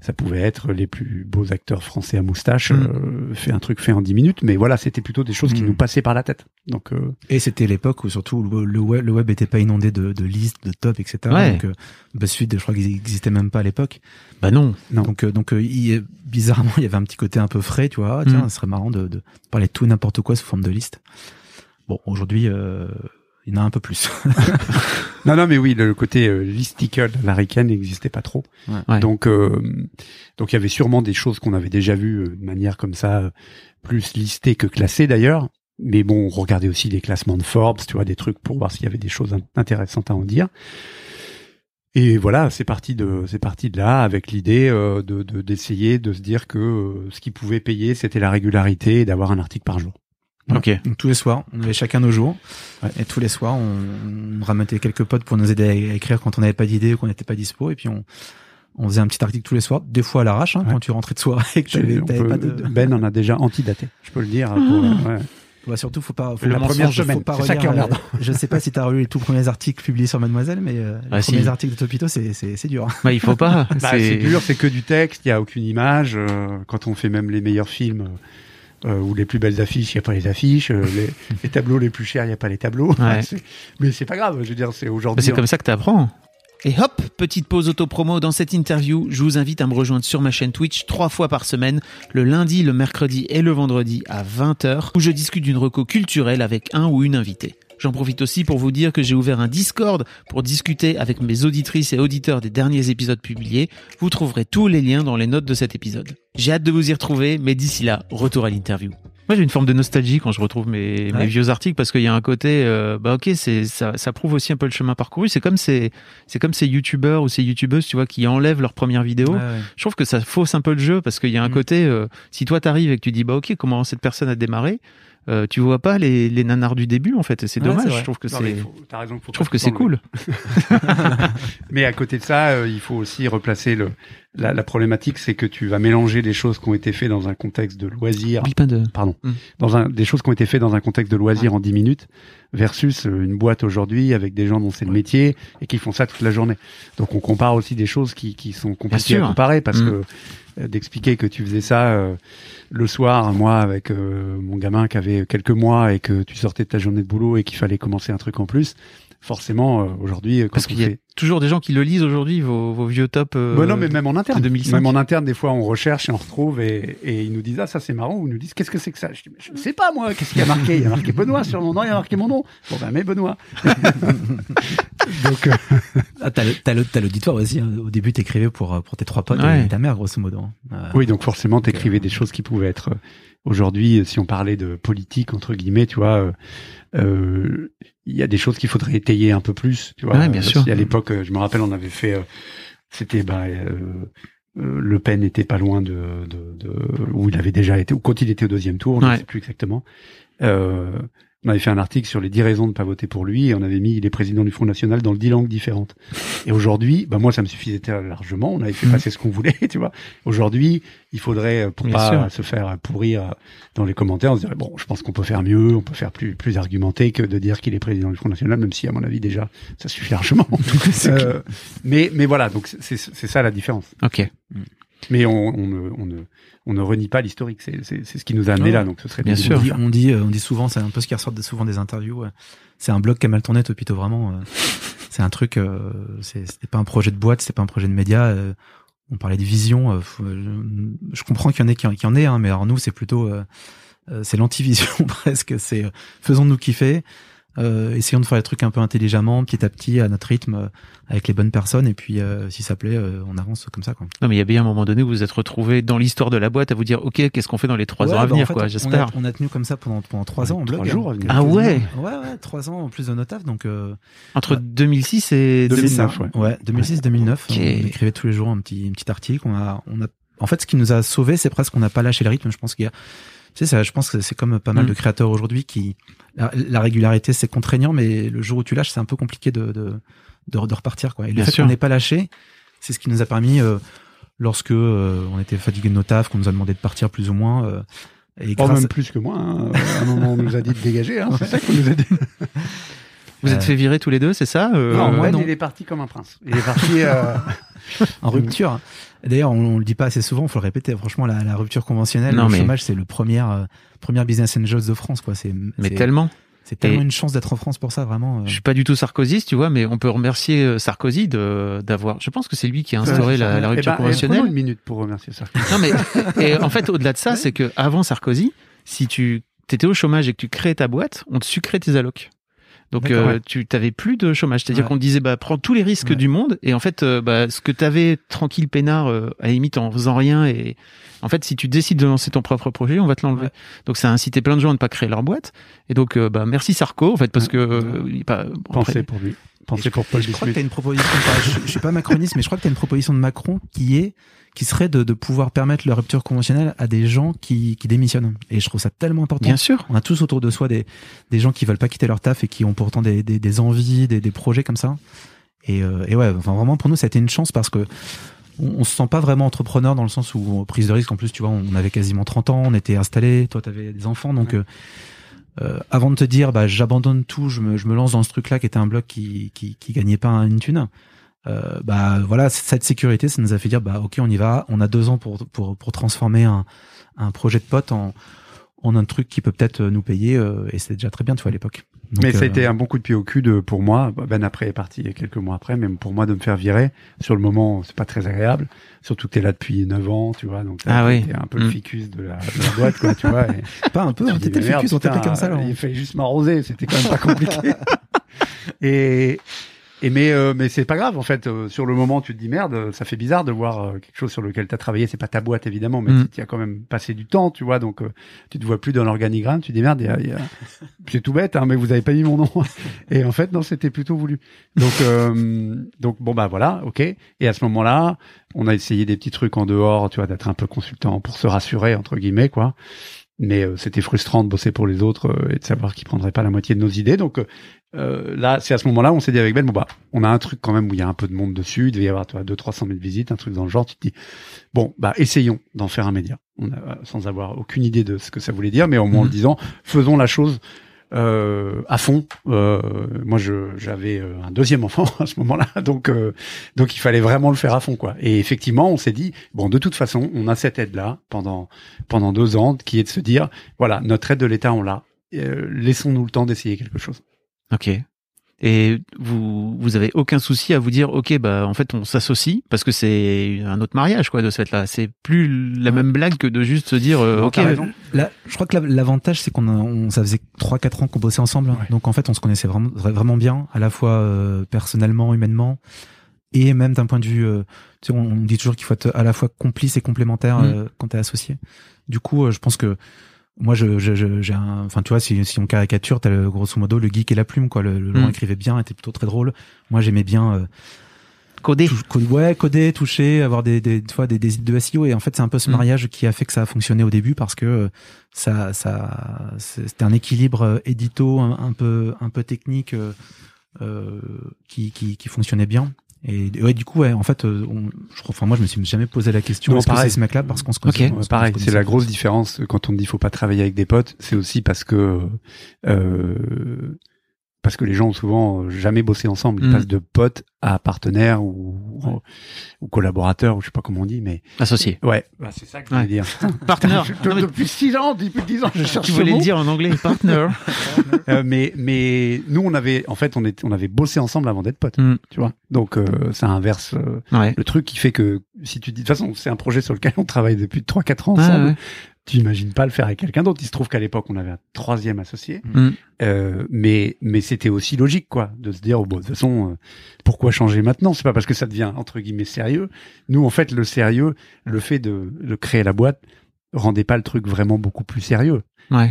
ça pouvait être les plus beaux acteurs français à moustache Mm. euh, fait un truc fait en 10 minutes mais voilà c'était plutôt des choses qui Mm. nous passaient par la tête donc euh, Et c'était l'époque où surtout le le web, le web était pas inondé de, de listes, de top, etc. Ouais. Donc euh, BuzzFeed, je crois qu'ils existaient même pas à l'époque. Bah non. Non. Donc, euh, donc euh, il- bizarrement, il y avait un petit côté un peu frais, tu vois. Ah, tiens, Mm. ce serait marrant de, de parler de tout et n'importe quoi sous forme de liste. Bon, aujourd'hui, euh, il y en a un peu plus. *laughs* non non mais oui le côté euh, listicle n'existait pas trop Ouais. donc euh, donc il y avait sûrement des choses qu'on avait déjà vues euh, de manière comme ça euh, plus listées que classées d'ailleurs mais bon on regardait aussi les classements de Forbes tu vois des trucs pour voir s'il y avait des choses in- intéressantes à en dire Et voilà, c'est parti de c'est parti de là avec l'idée euh, de de- d'essayer de, se dire que euh, ce qui pouvait payer c'était la régularité et d'avoir un article par jour. Ok. Donc, tous les soirs, on avait chacun nos jours. Ouais. Et tous les soirs, on, on ramenait quelques potes pour nous aider à écrire quand on n'avait pas d'idée ou qu'on n'était pas dispo. Et puis on, on faisait un petit article tous les soirs, des fois à l'arrache, hein, Ouais. quand tu rentrais de soirée et que Je- t'avais pas de. Ben en a déjà antidaté, je peux le dire. pour, euh, ouais. Ouais, surtout, faut pas. Faut la première semaine, faut pas c'est ça qui est relire, emmerdant. *laughs* euh, Je sais pas si t'as relu les tout premiers articles publiés sur Mademoiselle, mais euh, Ah, les si. premiers articles de Topito, c'est dur. Bah, il faut pas. *laughs* Bah, c'est dur, c'est que du texte, il y a aucune image. euh, quand on fait même les meilleurs films euh, ou les plus belles affiches, il y a pas les affiches. euh, les, *laughs* les tableaux les plus chers, il y a pas les tableaux. Ouais. C'est- Mais c'est pas grave. Je veux dire, c'est Bah, aujourd'hui. C'est comme ça que t'apprends. Et hop, petite pause auto-promo dans cette interview. Je vous invite à me rejoindre sur ma chaîne Twitch trois fois par semaine, le lundi, le mercredi et le vendredi à 20h, où je discute d'une reco culturelle avec un ou une invitée. J'en profite aussi pour vous dire que j'ai ouvert un Discord pour discuter avec mes auditrices et auditeurs des derniers épisodes publiés. Vous trouverez tous les liens dans les notes de cet épisode. J'ai hâte de vous y retrouver, mais d'ici là, retour à l'interview. Moi, j'ai une forme de nostalgie quand je retrouve mes, vieux articles parce qu'il y a un côté, euh, bah ok, c'est ça, ça prouve aussi un peu le chemin parcouru. C'est comme ces, c'est comme ces youtubeurs ou ces youtubeuses, tu vois, qui enlèvent leur première vidéo. Ouais, ouais. Je trouve que ça fausse un peu le jeu parce qu'il y a un Mm. côté, euh, si toi t'arrives et que tu dis bah ok, comment cette personne a démarré, euh, tu vois pas les, les nanars du début en fait. C'est Ouais, dommage. je trouve que c'est, je trouve que c'est cool. *laughs* Mais à côté de ça, euh, il faut aussi replacer le. La, la problématique, c'est que tu vas mélanger des choses qui ont été faites dans un contexte de loisir. Oublie pas de. Pardon. Mm. Dans un, des choses qui ont été faites dans un contexte de loisir en 10 minutes versus euh, une boîte aujourd'hui avec des gens dont c'est le métier et qui font ça toute la journée. Donc on compare aussi des choses qui, qui sont compliquées à comparer parce Mm. que euh, d'expliquer que tu faisais ça euh, le soir, moi avec euh, mon gamin qui avait quelques mois et que tu sortais de ta journée de boulot et qu'il fallait commencer un truc en plus, forcément, euh, aujourd'hui, quand Parce on qu'il y a fait- toujours des gens qui le lisent aujourd'hui, vos, vos vieux tops. euh, Bah non, mais même en interne. de 2005. Même en interne, des fois, on recherche et on retrouve et, et ils nous disent ah ça c'est marrant ou ils nous disent qu'est-ce que c'est que ça? Je dis mais je ne sais pas moi. Qu'est-ce qu'il y a marqué? Il y a marqué Benoît sur mon nom. Il y a marqué mon nom. Bon ben mais Benoît. *laughs* Donc euh, Ah, t'as le- t'as le- t'as l'auditoire aussi. hein. Au début, t'écrivais pour euh, pour tes trois potes Ouais. et ta mère, grosso modo. hein. Euh, oui, donc forcément, t'écrivais des choses qui pouvaient être aujourd'hui, si on parlait de politique entre guillemets, tu vois. euh, il y a des choses qu'il faudrait étayer un peu plus, tu vois. Ouais, bien sûr. si à l'époque, je me rappelle, on avait fait, euh, c'était, bah, euh, euh, Le Pen était pas loin de, de, de, où il avait déjà été, ou quand il était au deuxième tour, je ne Ouais. sais plus exactement. Euh, on avait fait un article sur les 10 raisons de pas voter pour lui et on avait mis les présidents du Front National dans 10 langues différentes. Et aujourd'hui, bah moi ça me suffisait largement, on avait fait Mhm. passer ce qu'on voulait, *laughs* tu vois. Aujourd'hui, il faudrait euh, pour Bien pas sûr. se faire pourrir euh, dans les commentaires, on se dirait bon, je pense qu'on peut faire mieux, on peut faire plus plus argumenté que de dire qu'il est président du Front National, même si à mon avis déjà ça suffit largement. *laughs* Euh, mais mais voilà, donc c'est c'est ça la différence. Ok. Mais on, on ne on ne on ne renie pas l'historique, c'est ce qui nous a amené là, donc ce serait Bien sûr. On dit, on dit, euh, on dit souvent, c'est un peu ce qui ressort de- souvent des interviews. C'est un blog qui a mal tourné, Topito, vraiment. euh, *laughs* c'est un truc, euh, c'est- c'était pas un projet de boîte, c'était pas un projet de média. on parlait de vision. je comprends qu'il y en ait qui en, qui en ait, hein, mais alors nous, c'est plutôt, c'est l'antivision *laughs* presque. C'est faisons-nous kiffer. Euh, essayons de faire les trucs un peu intelligemment, petit à petit, à notre rythme, euh, avec les bonnes personnes, et puis euh, si ça plaît, euh, on avance comme ça. Quoi. Non, mais il y a bien un moment donné où vous vous êtes retrouvé dans l'histoire de la boîte à vous dire, ok, qu'est-ce qu'on fait dans les trois Ouais, ans à bah, venir, en fait, quoi, on- j'espère. On a, on a tenu comme ça pendant pendant trois ans en Trois blog. jours hein. à venir. Ah ouais Ouais, ouais, trois ans en plus de nos tafs, donc. Euh, Entre Ouais. 2006 et 2009, 2009. ouais. Ouais, 2006-2009. Ok. On écrivait tous les jours un petit, un petit article. On a, on a, en fait, ce qui nous a sauvés, c'est presque qu'on n'a pas lâché le rythme. Je pense qu'il y a, tu sais, ça, je pense que c'est comme pas mal Mm. de créateurs aujourd'hui qui, la, la régularité, c'est contraignant, mais le jour où tu lâches, c'est un peu compliqué de, de, de, de repartir, quoi. Et Bien le fait qu'on n'ait pas lâché, c'est ce qui nous a permis, euh, lorsque euh, on était fatigué de nos tafs, qu'on nous a demandé de partir plus ou moins, euh, et grâce, même plus que moi. hein. À un moment, on nous a dit de dégager. Hein. C'est ça qu'on nous a dit. Vous êtes Euh, fait virer tous les deux, c'est ça euh, non, moi, non. il est parti comme un prince. Il est parti. euh, *laughs* en rupture. D'ailleurs, on, on le dit pas assez souvent, faut le répéter. Franchement, la, la rupture conventionnelle, Non, le mais- chômage, c'est le premier, euh, première business angels de France, quoi. C'est, Mais c'est- tellement. c'est tellement Et- une chance d'être en France pour ça, vraiment. euh. Je suis pas du tout sarkozyste, tu vois, mais on peut remercier euh, Sarkozy de d'avoir. Je pense que c'est lui qui a instauré la, la Eh rupture ben, eh, conventionnelle. prenons une minute pour remercier ça. Non mais *laughs* et en fait au-delà de ça, c'est que avant Sarkozy, si tu étais au chômage et que tu créais ta boîte, on te sucrait tes allocs. Donc euh, ouais. tu t'avais plus de chômage, c'est-à-dire Ouais. qu'on te disait bah prends tous les risques Ouais. du monde et en fait euh, bah ce que t'avais tranquille peinard euh, à la limite en faisant rien et en fait si tu décides de lancer ton propre projet, on va te l'enlever. Donc ça a incité plein de gens à ne pas créer leur boîte et donc euh, bah merci Sarko en fait parce que euh, il est pas bon, Pensez après- pour lui. Je, pour Paul et je crois que t'as une proposition, je, je suis pas macroniste, mais je crois que t'as une proposition de Macron qui est, qui serait de, de pouvoir permettre la rupture conventionnelle à des gens qui, qui démissionnent. Et je trouve ça tellement important. bien sûr. On a tous autour de soi des, des gens qui veulent pas quitter leur taf et qui ont pourtant des, des, des envies, des, des projets comme ça. Et, euh, et ouais, enfin vraiment pour nous ça a été une chance parce que on, on se sent pas vraiment entrepreneur dans le sens où prise de risque en plus tu vois on avait quasiment 30 ans, on était installé, toi t'avais des enfants donc euh, euh, avant de te dire bah j'abandonne tout, je me, lance dans ce truc là qui était un blog qui qui, gagnait pas une thune. Euh, bah voilà cette sécurité ça nous a fait dire bah ok on y va on a deux ans pour transformer un projet de pote en en un truc qui peut peut-être nous payer euh, et c'est déjà très bien tu vois à l'époque Donc, Mais ça a euh, été un bon coup de pied au cul de, pour moi. Ben après est parti quelques mois après, même pour moi de me faire virer. Sur le moment, c'est pas très agréable. Surtout que t'es là depuis 9 ans, tu vois. Donc Ah oui. t'es un peu Mm. le ficus de la, de la boîte, quoi, tu vois. Et *laughs* pas un peu hein, t'étais le merde, ficus on t'appelait comme ça alors. Il fallait juste m'arroser. C'était quand même pas compliqué. *laughs* et, et mais euh, mais c'est pas grave en fait. Euh, sur le moment, tu te dis merde, euh, ça fait bizarre de voir euh, quelque chose sur lequel t'as travaillé. C'est pas ta boîte évidemment, mais Mm. tu as quand même passé du temps, tu vois. Donc euh, tu te vois plus dans l'organigramme. Tu te dis merde, y a- y a- *laughs* c'est tout bête, hein, mais vous avez pas mis mon nom. *laughs* et en fait, non, c'était plutôt voulu. Donc euh, donc bon bah voilà, ok. Et à ce moment-là, on a essayé des petits trucs en dehors, tu vois, d'être un peu consultant pour se rassurer entre guillemets quoi. Mais euh, c'était frustrant de bosser pour les autres euh, et de savoir qu'ils prendraient pas la moitié de nos idées. Donc euh, euh, là, c'est à ce moment-là, on s'est dit avec Ben, bon bah, on a un truc quand même où il y a un peu de monde dessus. Il devait y avoir, tu vois, 2 300 000 visites, un truc dans le genre. Tu te dis, bon, bah, essayons d'en faire un média. On a, sans avoir aucune idée de ce que ça voulait dire, mais au moins en Mhm. le disant, faisons la chose euh, à fond. Euh, moi, je j'avais euh, un deuxième enfant *laughs* à ce moment-là, donc euh, donc il fallait vraiment le faire à fond, quoi. Et effectivement, on s'est dit, bon, de toute façon, on a cette aide-là pendant pendant deux ans, qui est de se dire, voilà, notre aide de l'État, on l'a. Euh, Laissons-nous le temps d'essayer quelque chose. Ok. Et vous, vous avez aucun souci à vous dire, ok, bah en fait on s'associe parce que c'est un autre mariage quoi de ce fait-là. C'est plus la même blague que de juste se dire, euh, ok. Là, je crois que la- l'avantage, c'est qu'on on, ça faisait 3-4 ans qu'on bossait ensemble. Donc, en fait, on se connaissait vraiment, vraiment bien, à la fois euh, personnellement, humainement, et même d'un point de vue, euh, tu sais, on, on dit toujours qu'il faut être à la fois complice et complémentaire Mm. euh, quand t'es associé. Du coup, euh, je pense que moi, je, je, je- j'ai un, enfin, tu vois, si, si on caricature, t'as le, grosso modo le geek et la plume, quoi. Le, le Laurent Mm. écrivait bien, était plutôt très drôle. Moi, j'aimais bien. euh, codé. Tou- co- ouais, coder, toucher, avoir des, des, des fois des, des idées de SEO. Et en fait, c'est un peu ce Mm. mariage qui a fait que ça a fonctionné au début parce que euh, ça, ça, c'était un équilibre euh, édito un, un peu, un peu technique euh, euh, qui, qui, qui fonctionnait bien. Et ouais, du coup, ouais, en fait, euh, on, je crois, enfin, moi, je me suis jamais posé la question. Non, Est-ce que pareil. c'est ce mec-là parce qu'on se Ok. qu'on pareil, c'est la grosse différence quand on dit faut pas travailler avec des potes, c'est aussi parce que euh, parce que les gens ont souvent euh, jamais bossé ensemble, ils Mm. passent de potes à partenaires ou, ou collaborateurs ou je sais pas comment on dit, mais Associé. ouais, bah, c'est ça que je voulais Ouais. dire. *laughs* Mais depuis six ans, depuis dix ans, je cherche tu voulais le dire en anglais, *laughs* partner. Euh, mais mais nous on avait en fait on est on avait bossé ensemble avant d'être potes, Mm. tu vois. Donc euh, ça inverse euh, Ouais. le truc qui fait que si tu dis de toute façon c'est un projet sur lequel on travaille depuis 3 4 ans Ouais, ensemble. ouais. Tu imagines pas le faire avec quelqu'un d'autre. Il se trouve qu'à l'époque on avait un troisième associé, Mm. euh, mais mais c'était aussi logique quoi de se dire oh, bon de toute façon euh, pourquoi changer maintenant? C'est pas parce que ça devient entre guillemets sérieux. Nous en fait le sérieux, le fait de, de créer la boîte rendait pas le truc vraiment beaucoup plus sérieux Ouais.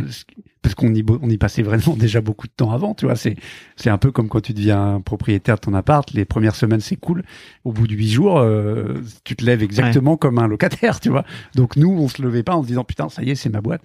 parce qu'on y, on y passait vraiment *laughs* déjà beaucoup de temps avant, tu vois. C'est, c'est un peu comme quand tu deviens propriétaire de ton appart. Les premières semaines, c'est cool. Au bout de huit jours, euh, tu te lèves exactement comme un locataire, tu vois. Donc nous, on se levait pas en se disant putain, ça y est, c'est ma boîte.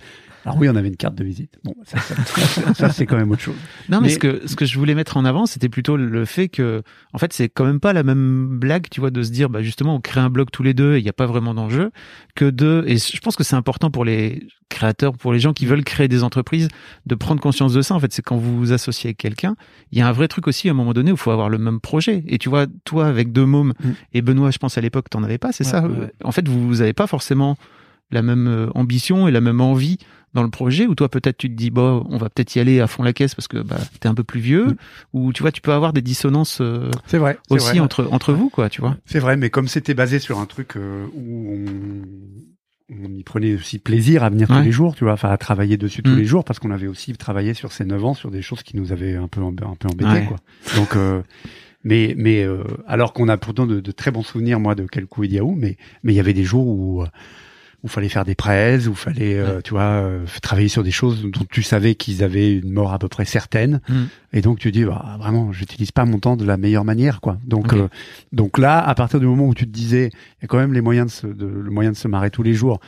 Alors oui, on avait une carte de visite. Bon, ça, ça, ça, *laughs* ça, c'est quand même autre chose. Non, mais, Mais- ce que ce que je voulais mettre en avant, c'était plutôt le fait que, en fait, c'est quand même pas la même blague, tu vois, de se dire, bah justement, on crée un blog tous les deux, et il n'y a pas vraiment d'enjeu, que de. Et je pense que c'est important pour les créateurs, pour les gens qui veulent créer des entreprises, de prendre conscience de ça. En fait, c'est quand vous vous associez avec quelqu'un, il y a un vrai truc aussi à un moment donné où il faut avoir le même projet. Et tu vois, toi avec deux mômes Mm. et Benoît, je pense à l'époque, t'en avais pas, c'est Ouais, ça? ouais. En fait, vous vous avez pas forcément la même euh, ambition et la même envie dans le projet ou toi peut-être tu te dis bon on va peut-être y aller à fond la caisse parce que bah t'es un peu plus vieux Mm. ou tu vois tu peux avoir des dissonances euh, C'est vrai. aussi vrai. entre entre vous quoi tu vois C'est vrai, mais comme c'était basé sur un truc euh, où on, on y prenait aussi plaisir à venir Ouais. tous les jours, tu vois, enfin à travailler dessus tous Mm. les jours, parce qu'on avait aussi travaillé sur ces 9 ans sur des choses qui nous avaient un peu un peu embêtés, Ouais. quoi. Donc, euh, mais mais euh, alors qu'on a pourtant de, de très bons souvenirs, moi, de Kelkou et Diaou, mais mais il y avait des jours où euh, où fallait faire des prêts, où fallait, euh, tu vois, euh, travailler sur des choses dont tu savais qu'ils avaient une mort à peu près certaine. Mm. Et donc tu dis, bah, vraiment, j'utilise pas mon temps de la meilleure manière, quoi. Donc, Ok. euh, donc là, à partir du moment où tu te disais, il y a quand même les moyens de se, de, le moyen de se marrer tous les jours,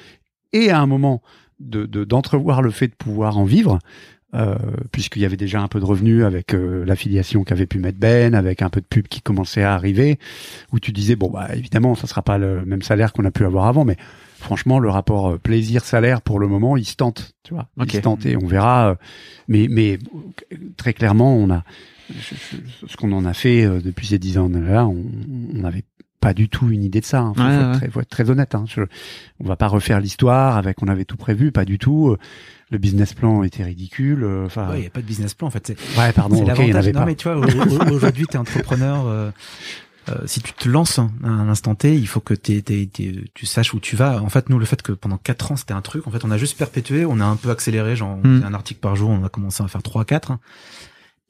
et à un moment de de- d'entrevoir le fait de pouvoir en vivre. Euh, puisqu'il y avait déjà un peu de revenus avec euh, l'affiliation qu'avait pu mettre Ben, avec un peu de pub qui commençait à arriver, où tu disais bon bah évidemment ça sera pas le même salaire qu'on a pu avoir avant, mais franchement le rapport euh, plaisir-salaire pour le moment il se tente, tu vois, il se tente et on verra. euh, mais mais très clairement on a ce qu'on en a fait euh, depuis ces dix ans là, on n'avait pas du tout une idée de ça. Hein. Faut, Ouais, faut être ouais. très, faut être très honnête. Hein. Je, on va pas refaire l'histoire avec on avait tout prévu, pas du tout. Le business plan était ridicule. Enfin, Ouais, il y a pas de business plan en fait. Ouais, pardon. c'est Ok, il y en l'avantage. avait Non pas. mais tu vois, au- au- aujourd'hui t'es entrepreneur. euh, euh, si tu te lances à un instant T, il faut que t'aies- t'aies- t'aies- tu saches où tu vas. En fait, nous, le fait que pendant quatre ans, c'était un truc, en fait, on a juste perpétué, on a un peu accéléré, genre, on Mm. faisait un article par jour, on a commencé à faire trois, quatre.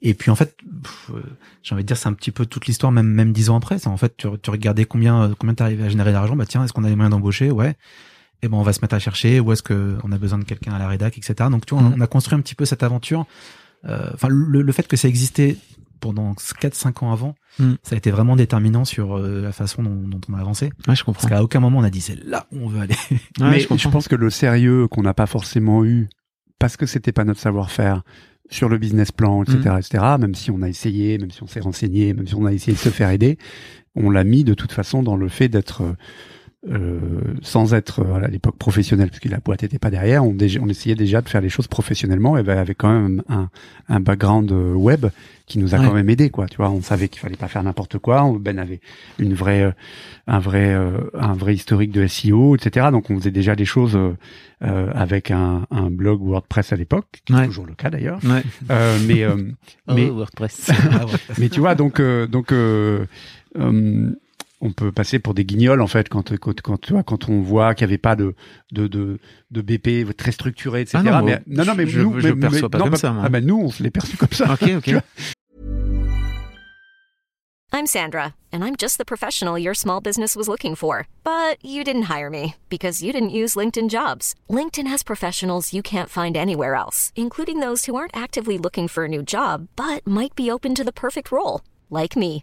Et puis, en fait, pff, euh, j'ai envie de dire, c'est un petit peu toute l'histoire, même, même dix ans après. En fait, tu, tu regardais combien, euh, combien t'arrivais à générer d'argent. Bah, tiens, est-ce qu'on a les moyens d'embaucher? Ouais. Et ben, on va se mettre à chercher, où est-ce que on a besoin de quelqu'un à la rédac, etc. Donc, tu vois, on, Mm. on a construit un petit peu cette aventure. Euh, Enfin, le, le fait que ça existait pendant 4-5 ans avant, Mm. ça a été vraiment déterminant sur euh, la façon dont, dont on a avancé. ouais je comprends Parce qu'à aucun moment on a dit c'est là où on veut aller. *laughs* Ouais, mais je pense que le sérieux qu'on n'a pas forcément eu parce que c'était pas notre savoir-faire sur le business plan, etc., Mm. etc. Même si on a essayé, même si on s'est renseigné, même si on a essayé de se faire aider, on l'a mis de toute façon dans le fait d'être euh, euh, sans être euh, à l'époque professionnel, parce que la boîte n'était pas derrière, on, déjà, on essayait déjà de faire les choses professionnellement, et ben, avec quand même un, un background euh, web qui nous a Ouais. quand même aidé, quoi. Tu vois, on savait qu'il fallait pas faire n'importe quoi. Ben avait une vraie, un vrai, un vrai historique de SEO, etc. Donc on faisait déjà des choses euh, avec un, un blog WordPress à l'époque, qui Ouais. est toujours le cas d'ailleurs. Ouais. Euh, mais euh, *laughs* mais Oh, WordPress. *laughs* Ah ouais. mais tu vois, donc, euh, donc, euh, on peut passer pour des guignols en fait quand quand quand, tu vois, quand on voit qu'il n'y avait pas de de de, de BP très structuré, etc. Ah non, mais, non, non, mais je- nous, je mais- le perçois mais- pas non, comme bah- ça, moi. Ah ben nous, on se l'est perçu comme ça. ok, ok. I'm Sandra, and I'm just the professional your small business was looking for. But you didn't hire me because you didn't use LinkedIn jobs. LinkedIn has professionals you can't find anywhere else, including those who aren't actively looking for a new job but might be open to the perfect role, like me.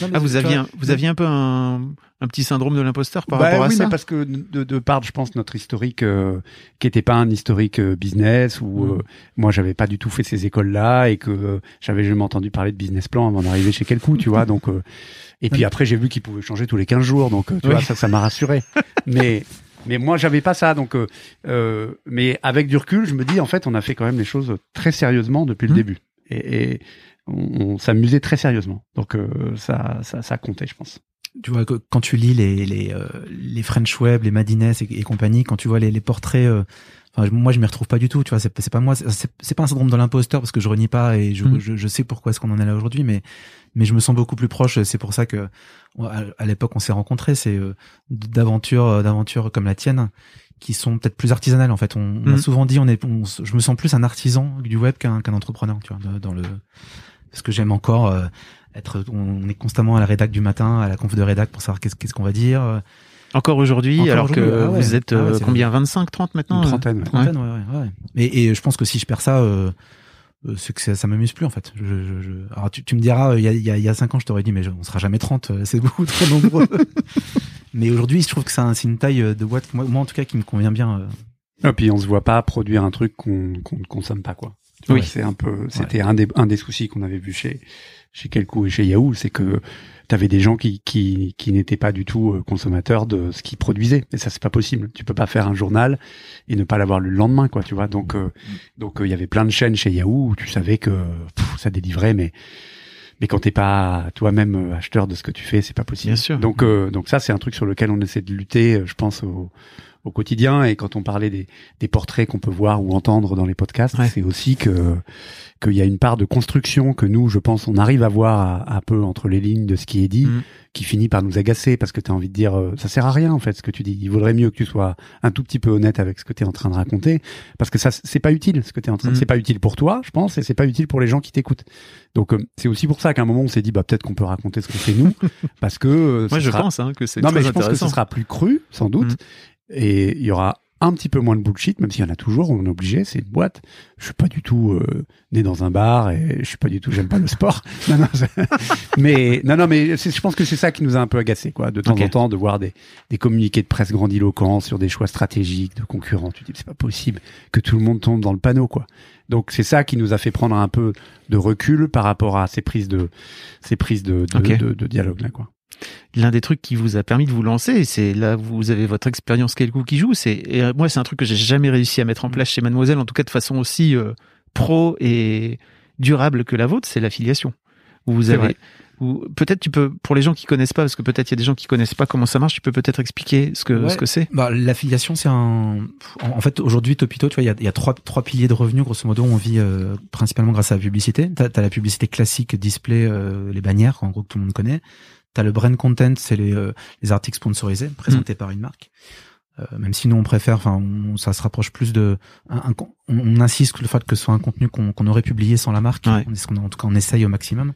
Ah, vous aviez, un, vous aviez un peu un, un petit syndrome de l'imposteur par Bah rapport à oui, ça mais parce que de, de part, je pense, notre historique euh, qui était pas un historique euh, business où Mm. euh, moi j'avais pas du tout fait ces écoles-là et que euh, j'avais jamais entendu parler de business plan avant d'arriver chez Quelcou, tu vois. Donc et puis après j'ai vu qu'il pouvait changer tous les 15 jours, donc tu Oui. vois ça, ça m'a rassuré. mais mais moi j'avais pas ça, donc mais avec du recul, je me dis en fait on a fait quand même les choses très sérieusement depuis le Mm. début et, et on, on s'amusait très sérieusement. Donc euh, ça, ça ça comptait, je pense. tu vois, quand tu lis les les, euh, les French Web, les Madines et, et compagnie, quand tu vois les, les portraits, euh, enfin, moi je m'y retrouve pas du tout. Tu vois, c'est pas moi, c'est- pas un syndrome de l'imposteur parce que je renie pas et je, Mm. je, je sais pourquoi est-ce qu'on en est là aujourd'hui, mais mais je me sens beaucoup plus proche. C'est pour ça que à, à l'époque on s'est rencontrés. C'est euh, d'aventures euh, d'aventures comme la tienne qui sont peut-être plus artisanales en fait. On, on Mm. a souvent dit on est, on je me sens plus un artisan du web qu'un qu'un entrepreneur. Tu vois, dans le parce que j'aime encore. euh, être, on est constamment à la rédac du matin, à la conf de rédac pour savoir qu'est-ce qu'est-ce qu'on va dire. euh, Encore aujourd'hui, Encore alors que aujourd'hui, ah ouais. vous êtes Ah ouais, euh, combien 25, 30 maintenant Une euh trentaine. ouais. Trentaine, ouais, ouais, ouais. Et, et je pense que si je perds ça, euh, c'est que ça, ça m'amuse plus en fait. Je, je, je- Alors tu, tu me diras, euh, il y a, il y, a, il y a cinq ans, je t'aurais dit, mais je- on sera jamais 30, euh, c'est beaucoup trop nombreux. *laughs* mais aujourd'hui, je trouve que c'est un- c'est une taille de boîte, moi, moi, en tout cas, qui me convient bien. euh. Et puis on se voit pas produire un truc qu'on qu'on ne consomme pas quoi. Oui. c'est un peu c'était un des un des soucis qu'on avait vu chez chez et chez Yahoo, c'est que tu avais des gens qui qui qui n'étaient pas du tout euh, consommateurs de ce qu'ils produisaient et ça c'est pas possible. Tu peux pas faire un journal et ne pas l'avoir le lendemain quoi, tu vois. Donc euh, donc euh, il y avait plein de chaînes chez Yahoo où tu savais que pff, ça délivrait mais mais quand t'es pas toi-même euh, acheteur de ce que tu fais, c'est pas possible. Bien sûr. Donc euh, donc ça c'est un truc sur lequel on essaie de lutter, je pense au au quotidien et quand on parlait des, des portraits qu'on peut voir ou entendre dans les podcasts, Ouais. c'est aussi que qu'il y a une part de construction que nous, je pense, on arrive à voir un peu entre les lignes de ce qui est dit, Mhm. qui finit par nous agacer parce que tu as envie de dire euh, ça sert à rien en fait ce que tu dis. Il vaudrait mieux que tu sois un tout petit peu honnête avec ce que tu es en train de raconter parce que ça c'est pas utile ce que tu es en train Mhm. c'est pas utile pour toi, je pense et c'est pas utile pour les gens qui t'écoutent. Donc euh, c'est aussi pour ça qu'à un moment on s'est dit bah peut-être qu'on peut raconter ce que c'est nous *laughs* parce que euh, Moi, je sera- pense hein, que c'est non, mais je pense que ce sera plus cru, sans doute. Mm. Et il y aura un petit peu moins de bullshit, même s'il y en a toujours, on est obligé, c'est une boîte. Je suis pas du tout euh, né dans un bar et je suis pas du tout, j'aime pas le sport. *laughs* Non, non, mais non, non, mais je pense que c'est ça qui nous a un peu agacé, quoi, de temps en temps, de voir des, des communiqués de presse grandiloquents sur des choix stratégiques de concurrents. Tu te dis, c'est pas possible que tout le monde tombe dans le panneau, quoi. Donc c'est ça qui nous a fait prendre un peu de recul par rapport à ces prises de ces prises de de, de dialogue là, quoi. L'un des trucs qui vous a permis de vous lancer, c'est là où vous avez votre expérience quelque qui joue. C'est et euh, moi, c'est un truc que j'ai jamais réussi à mettre en place chez Mademoiselle, en tout cas de façon aussi euh, pro et durable que la vôtre, c'est l'affiliation. Vous avez peut-être tu peux pour les gens qui connaissent pas parce que peut-être il y a des gens qui connaissent pas comment ça marche tu peux peut-être expliquer ce que Ouais. ce que c'est? Bah, l'affiliation, c'est un. En fait, aujourd'hui, Topito, tu vois, il y a, il y a trois, trois piliers de revenus. Grosso modo, on vit euh, principalement grâce à la publicité. T'as as la publicité classique, display, euh, les bannières, en gros que tout le monde connaît. T'as le brand content, c'est les, euh, les articles sponsorisés présentés par une marque. Euh, même si nous on préfère, enfin, ça se rapproche plus de. Un, un con- on, on insiste sur le fait que ce soit un contenu qu'on aurait publié sans la marque. Ouais. Ce qu'on en tout cas on essaye au maximum.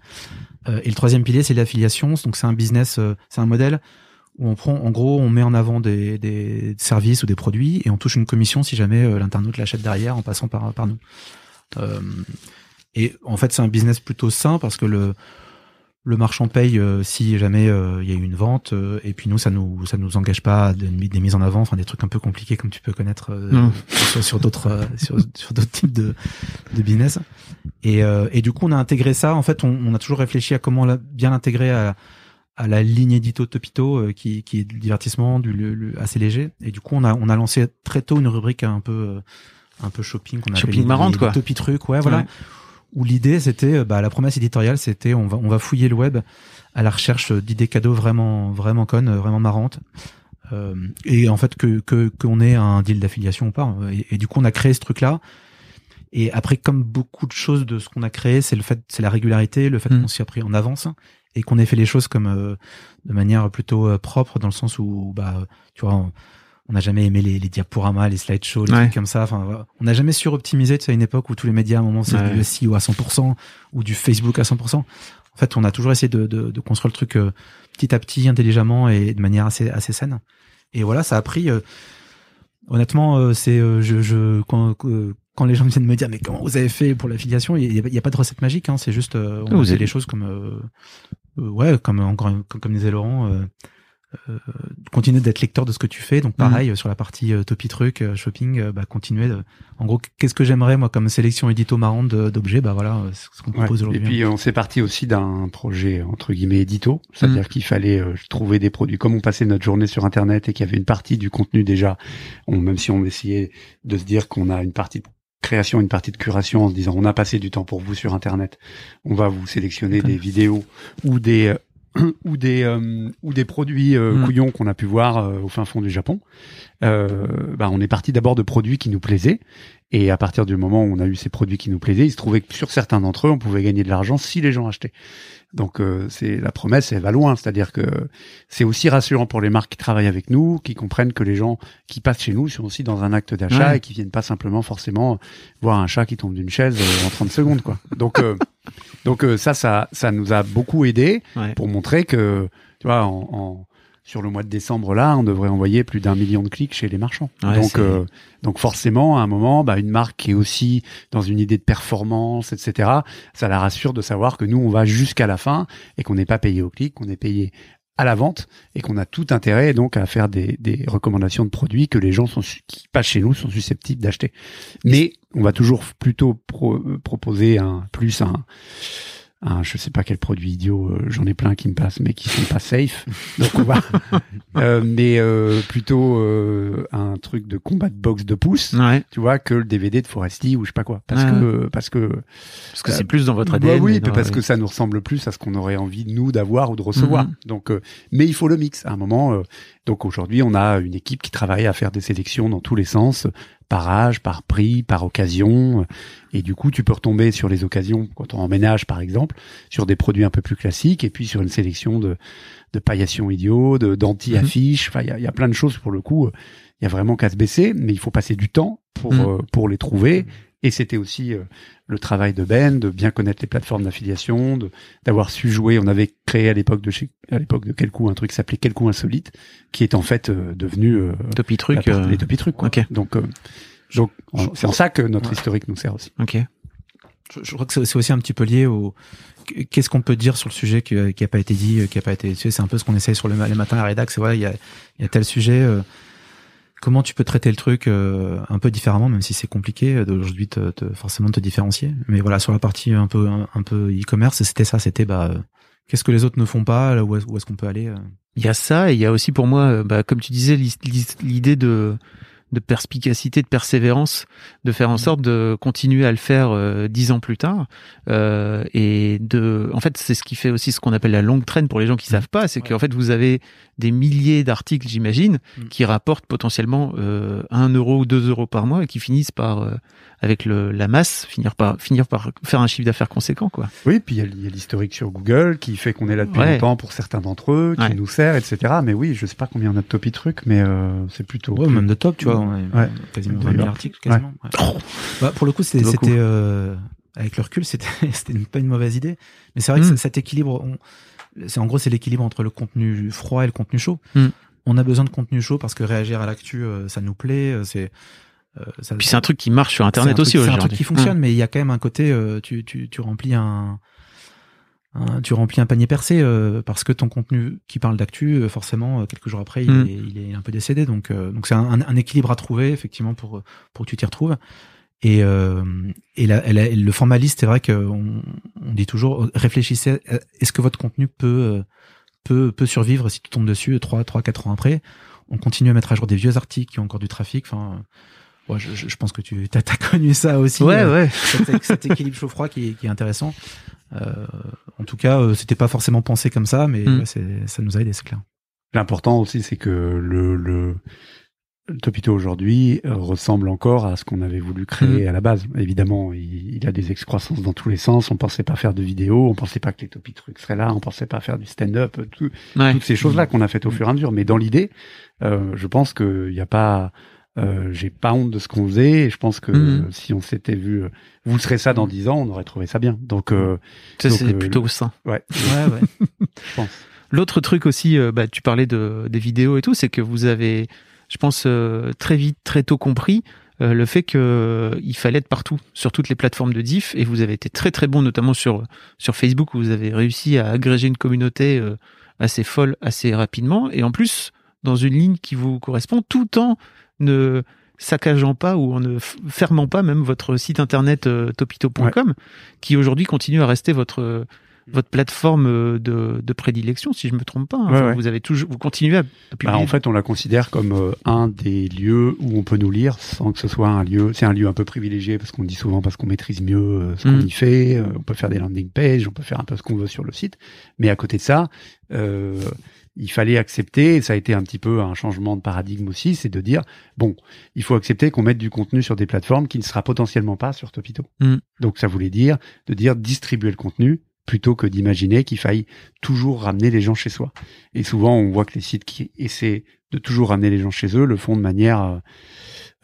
Euh, et le troisième pilier, c'est l'affiliation. Donc c'est un business, euh, c'est un modèle où on prend, en gros, on met en avant des, des services ou des produits et on touche une commission si jamais l'internaute l'achète derrière en passant par, par nous. Et en fait, c'est un business plutôt sain parce que le, le marchand paye euh, si jamais il y a eu une vente et puis nous ça nous ça nous engage pas à des, des, mises en avant enfin des trucs un peu compliqués comme tu peux connaître sur, sur d'autres sur, sur d'autres types de, de business. Et, et du coup on a intégré ça. En fait on, on a toujours réfléchi à comment bien l'intégrer à à la ligne édito Topito euh, qui, qui est du divertissement du assez léger. Et du coup on a on a lancé très tôt une rubrique un peu euh, un peu shopping qu'on shopping marrante quoi. Topi truc ouais voilà où l'idée c'était euh, bah la promesse éditoriale c'était on va on va fouiller le web à la recherche d'idées cadeaux vraiment vraiment connes vraiment marrantes. Euh, et en fait que que qu'on ait un deal d'affiliation ou pas. Et, du coup on a créé ce truc là et après comme beaucoup de choses de ce qu'on a créé c'est le fait c'est la régularité le fait mmh. qu'on s'y a pris en avance et qu'on ait fait les choses comme euh, de manière plutôt euh, propre dans le sens où bah tu vois on n'a jamais aimé les, les diaporamas, les slideshows, les trucs comme ça. Enfin, on n'a jamais suroptimisé. Tu sais, à une époque où tous les médias, à un moment, c'est du SEO à 100% ou du Facebook à 100%. En fait, on a toujours essayé de, de, de construire le truc euh, petit à petit, intelligemment et de manière assez assez saine. Et voilà, ça a pris. honnêtement, c'est je, je quand, quand les gens viennent me dire mais comment vous avez fait pour l'affiliation, il n'y a, a, pas de recette magique. Hein, c'est juste on vous fait les choses comme euh, ouais, comme encore comme, disait Laurent, euh, euh, continuer d'être lecteur de ce que tu fais. Donc pareil mhm. sur la partie euh, topi truc shopping, bah continuer. De, en gros, qu'est-ce que j'aimerais moi comme sélection édito marrante d'objets? Bah voilà, ce qu'on propose aujourd'hui. Et puis on s'est parti aussi d'un projet entre guillemets édito, c'est-à-dire mhm. qu'il fallait trouver des produits. Comme on passait notre journée sur Internet et qu'il y avait une partie du contenu déjà, on, même si on essayait de se dire qu'on a une partie création, une partie de curation en se disant on a passé du temps pour vous sur internet, on va vous sélectionner des vidéos ou des euh, *clears throat* ou des euh, ou des produits euh, mm. couillons qu'on a pu voir au fin fond du Japon. bah, on est parti d'abord de produits qui nous plaisaient et à partir du moment où on a eu ces produits qui nous plaisaient, il se trouvait que sur certains d'entre eux, on pouvait gagner de l'argent si les gens achetaient. Donc euh, c'est la promesse, elle va loin, c'est-à-dire que c'est aussi rassurant pour les marques qui travaillent avec nous, qui comprennent que les gens qui passent chez nous sont aussi dans un acte d'achat et qui viennent pas simplement forcément voir un chat qui tombe d'une chaise euh, en 30 *laughs* secondes quoi. Donc euh, donc ça ça ça nous a beaucoup aidé pour montrer que tu vois en, en sur le mois de décembre là, on devrait envoyer plus d'un million de clics chez les marchands. donc, euh, donc forcément, à un moment, bah, une marque qui est aussi dans une idée de performance, etc. Ça la rassure de savoir que nous, on va jusqu'à la fin et qu'on n'est pas payé au clic, qu'on est payé à la vente et qu'on a tout intérêt donc à faire des, des recommandations de produits que les gens sont qui passent chez nous sont susceptibles d'acheter. Mais on va toujours plutôt proposer un plus un un, je sais pas quel produit idiot, euh, j'en ai plein qui me passent, mais qui sont pas safe. *laughs* Donc on va, euh, mais euh, plutôt euh, un truc de combat de boxe de pouce, tu vois, que le DVD de Foresti ou je sais pas quoi, parce que parce que parce que c'est plus dans votre ADN. Bah oui, parce que ça nous ressemble plus à ce qu'on aurait envie nous d'avoir ou de recevoir. Mhm. Donc, mais il faut le mix. À un moment, donc aujourd'hui, on a une équipe qui travaille à faire des sélections dans tous les sens, par âge, par prix, par occasion. Et du coup, tu peux retomber sur les occasions quand on emménage, par exemple, sur des produits un peu plus classiques, et puis sur une sélection de, de paillations idiots, de d'anti-affiches. Enfin, il y a, plein de choses pour le coup. Il y a vraiment qu'à se baisser, mais il faut passer du temps pour, mhm. euh, pour les trouver et c'était aussi euh, le travail de Ben, de bien connaître les plateformes d'affiliation, d'avoir su jouer. On avait créé à l'époque de chez, à l'époque de Quelcou un truc qui s'appelait Quelcou Insolite, qui est en fait euh, devenu euh, Topi Truc, euh, les Topi Trucs. Donc, donc c'est en ça que notre historique nous sert aussi. Ok. Je, crois que c'est aussi un petit peu lié au qu'est-ce qu'on peut dire sur le sujet qui, qui a pas été dit, qui a pas été. Tu sais, c'est un peu ce qu'on essaye sur le, les matins à la rédac. C'est voilà, il y a, il y a tel sujet comment tu peux traiter le truc euh, un peu différemment, même si c'est compliqué euh, d'aujourd'hui te, te, forcément te différencier. Mais voilà, sur la partie un peu un, peu e-commerce, c'était ça, c'était bah euh, qu'est-ce que les autres ne font pas, où est-ce qu'on peut aller. Il y a ça, et il y a aussi pour moi, bah, comme tu disais, l'idée de de perspicacité, de persévérance, de faire en mm. sorte de continuer à le faire euh, dix ans plus tard. Euh, et de, en fait, c'est ce qui fait aussi ce qu'on appelle la longue traîne pour les gens qui mm. savent pas, c'est qu'en fait vous avez des milliers d'articles, j'imagine, mm. qui rapportent potentiellement euh, un euro ou deux euros par mois et qui finissent par euh, avec le, la masse, finir par finir par faire un chiffre d'affaires conséquent, quoi. Oui, puis il y a, l'historique sur Google qui fait qu'on est là depuis longtemps pour certains d'entre eux, qui nous sert, etc. Mais oui, je sais pas combien on a de top trucs, mais euh, c'est plutôt. Ouais, même de top, tu vois, on a quasiment 20 000 articles, quasiment. Bah, pour le coup, c'était euh, avec le recul, c'était *laughs* c'était pas une mauvaise idée, mais c'est vrai que hmm. cet équilibre, c'est en gros c'est l'équilibre entre le contenu froid et le contenu chaud. Hmm. On a besoin de contenu chaud parce que réagir à l'actu, euh, ça nous plaît. C'est ça, Puis c'est un truc qui marche sur Internet aussi aujourd'hui. C'est un truc qui fonctionne, mais il y a quand même un côté, euh, tu, tu, tu remplis un, un- tu remplis un panier percé euh, parce que ton contenu qui parle d'actu, euh, forcément, euh, quelques jours après, il, Mm. est, il est un peu décédé. Donc, euh, donc c'est un, un équilibre à trouver effectivement pour pour que tu t'y retrouves. Et, euh, et, la- la- le formaliste, c'est vrai qu'on on dit toujours réfléchissez. euh, Est-ce que votre contenu peut euh, peut peut survivre si tu tombes dessus trois trois quatre ans après? On continue à mettre à jour des vieux articles qui ont encore du trafic. Enfin, ouais, je, pense que tu as, *laughs* connu ça aussi. Ouais, euh, ouais. cet, cet équilibre chaud-froid qui, est- qui est intéressant. Euh, en tout cas, euh, c'était pas forcément pensé comme ça, mais Mm. ouais, ça nous a aidé, c'est clair. L'important aussi, c'est que le, le, le Topito aujourd'hui euh, ressemble encore à ce qu'on avait voulu créer à la base. Évidemment, il, il a des excroissances dans tous les sens. On pensait pas faire de vidéos, on pensait pas que les Topi trucs seraient là, on pensait pas faire du stand-up, tout, Ouais. toutes ces choses-là qu'on a faites au fur et à mesure. Mais dans l'idée, euh, je pense qu'il n'y a pas, euh, j'ai pas honte de ce qu'on faisait. Et je pense que Mhm. si on s'était vu, euh, vous serez ça dans dix ans, on aurait trouvé ça bien. Donc, euh, Ça, c'est euh, plutôt sain. ouais, *laughs* Ouais, ouais. *laughs* je pense. L'autre truc aussi, euh, bah, tu parlais de, des vidéos et tout, c'est que vous avez, je pense, euh, très vite, très tôt compris euh, le fait que euh, il fallait être partout, sur toutes les plateformes de diff, et vous avez été très très bon, notamment sur sur Facebook, où vous avez réussi à agréger une communauté euh, assez folle, assez rapidement, et en plus dans une ligne qui vous correspond, tout en ne saccageant pas ou en ne fermant pas même votre site internet euh, topito.com, qui aujourd'hui continue à rester votre votre plateforme euh, de, de prédilection, si je me trompe pas. hein. Ouais, Enfin, ouais. Vous avez toujours, vous continuez à, à Bah, publier. en fait, on la considère comme euh, un des lieux où on peut nous lire sans que ce soit un lieu. C'est un lieu un peu privilégié parce qu'on dit souvent parce qu'on maîtrise mieux euh, ce qu'on Mm. y fait. euh, on peut faire des landing pages, on peut faire un peu ce qu'on veut sur le site. Mais à côté de ça, euh, il fallait accepter. Et ça a été un petit peu un changement de paradigme aussi, c'est de dire bon, il faut accepter qu'on mette du contenu sur des plateformes qui ne sera potentiellement pas sur Topito. Mm. Donc ça voulait dire de dire distribuer le contenu plutôt que d'imaginer qu'il faille toujours ramener les gens chez soi. Et souvent, on voit que les sites qui essaient de toujours ramener les gens chez eux le font de manière euh,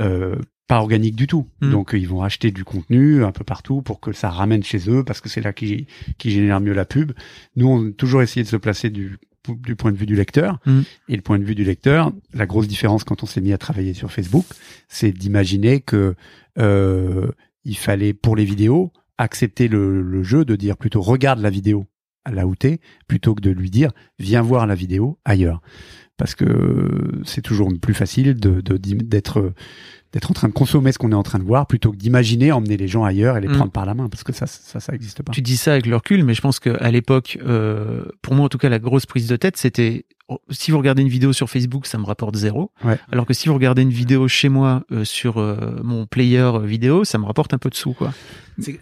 euh, pas organique du tout. Mm. Donc, ils vont acheter du contenu un peu partout pour que ça ramène chez eux parce que c'est là qui, qui génère mieux la pub. Nous, on a toujours essayé de se placer du, du point de vue du lecteur. Mm. Et le point de vue du lecteur, la grosse différence quand on s'est mis à travailler sur Facebook, c'est d'imaginer que euh, il fallait pour les vidéos accepter le, le jeu de dire plutôt regarde la vidéo à là où t'es plutôt que de lui dire viens voir la vidéo ailleurs parce que c'est toujours plus facile de de- d'être en train de consommer ce qu'on est en train de voir plutôt que d'imaginer emmener les gens ailleurs et les Mm. prendre par la main parce que ça ça ça existe pas Tu dis ça avec le recul, mais je pense qu'à l'époque, euh, pour moi en tout cas, la grosse prise de tête, c'était si vous regardez une vidéo sur Facebook, ça me rapporte zéro. Ouais. Alors que si vous regardez une vidéo chez moi euh, sur euh, mon player vidéo, ça me rapporte un peu de sous, quoi. C'est-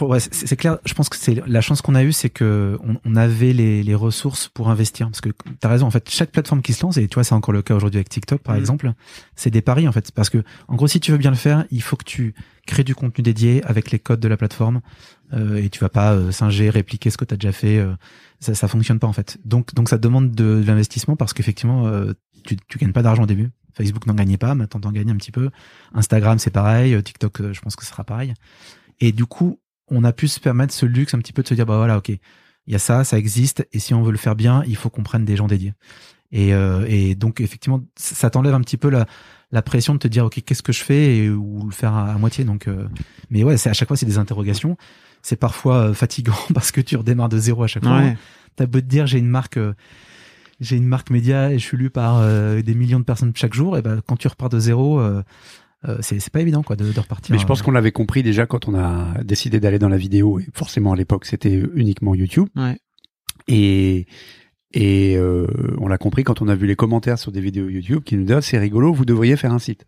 ouais, clair. Je pense que c'est la chance qu'on a eue, c'est que on, on avait les, les ressources pour investir. Parce que t'as raison. En fait, chaque plateforme qui se lance, et tu vois, c'est encore le cas aujourd'hui avec TikTok, par Mhm. exemple, c'est des paris en fait. Parce que en gros, si tu veux bien le faire, il faut que tu crées du contenu dédié avec les codes de la plateforme, euh, et tu vas pas euh, singer, répliquer ce que t'as déjà fait. euh, ça, ça fonctionne pas en fait. Donc, donc ça demande de, de l'investissement parce qu'effectivement, euh, tu, tu gagnes pas d'argent au début. Facebook n'en gagnait pas, maintenant t'en gagnes un petit peu. Instagram, c'est pareil. euh, TikTok, euh, je pense que ce sera pareil. Et du coup, on a pu se permettre ce luxe un petit peu de se dire, bah voilà, ok, il y a ça, ça existe, et si on veut le faire bien, il faut qu'on prenne des gens dédiés. Et, euh, et donc, effectivement, ça t'enlève un petit peu la, la pression de te dire, ok, qu'est-ce que je fais, et, ou le faire à, à moitié. Donc, euh, mais ouais, c'est à chaque fois, c'est des interrogations. C'est parfois euh, fatigant *laughs* parce que tu redémarres de zéro à chaque fois. Ouais. T'as beau te dire, j'ai une marque, euh, j'ai une marque média et je suis lu par euh, des millions de personnes chaque jour, et ben quand tu repars de zéro, euh, euh, c'est c'est pas évident quoi de, de repartir. Mais je pense qu'on l'avait compris déjà quand on a décidé d'aller dans la vidéo. Et forcément, à l'époque, c'était uniquement YouTube. Ouais. Et, et euh, on l'a compris quand on a vu les commentaires sur des vidéos YouTube qui nous disent Ah, c'est rigolo, vous devriez faire un site.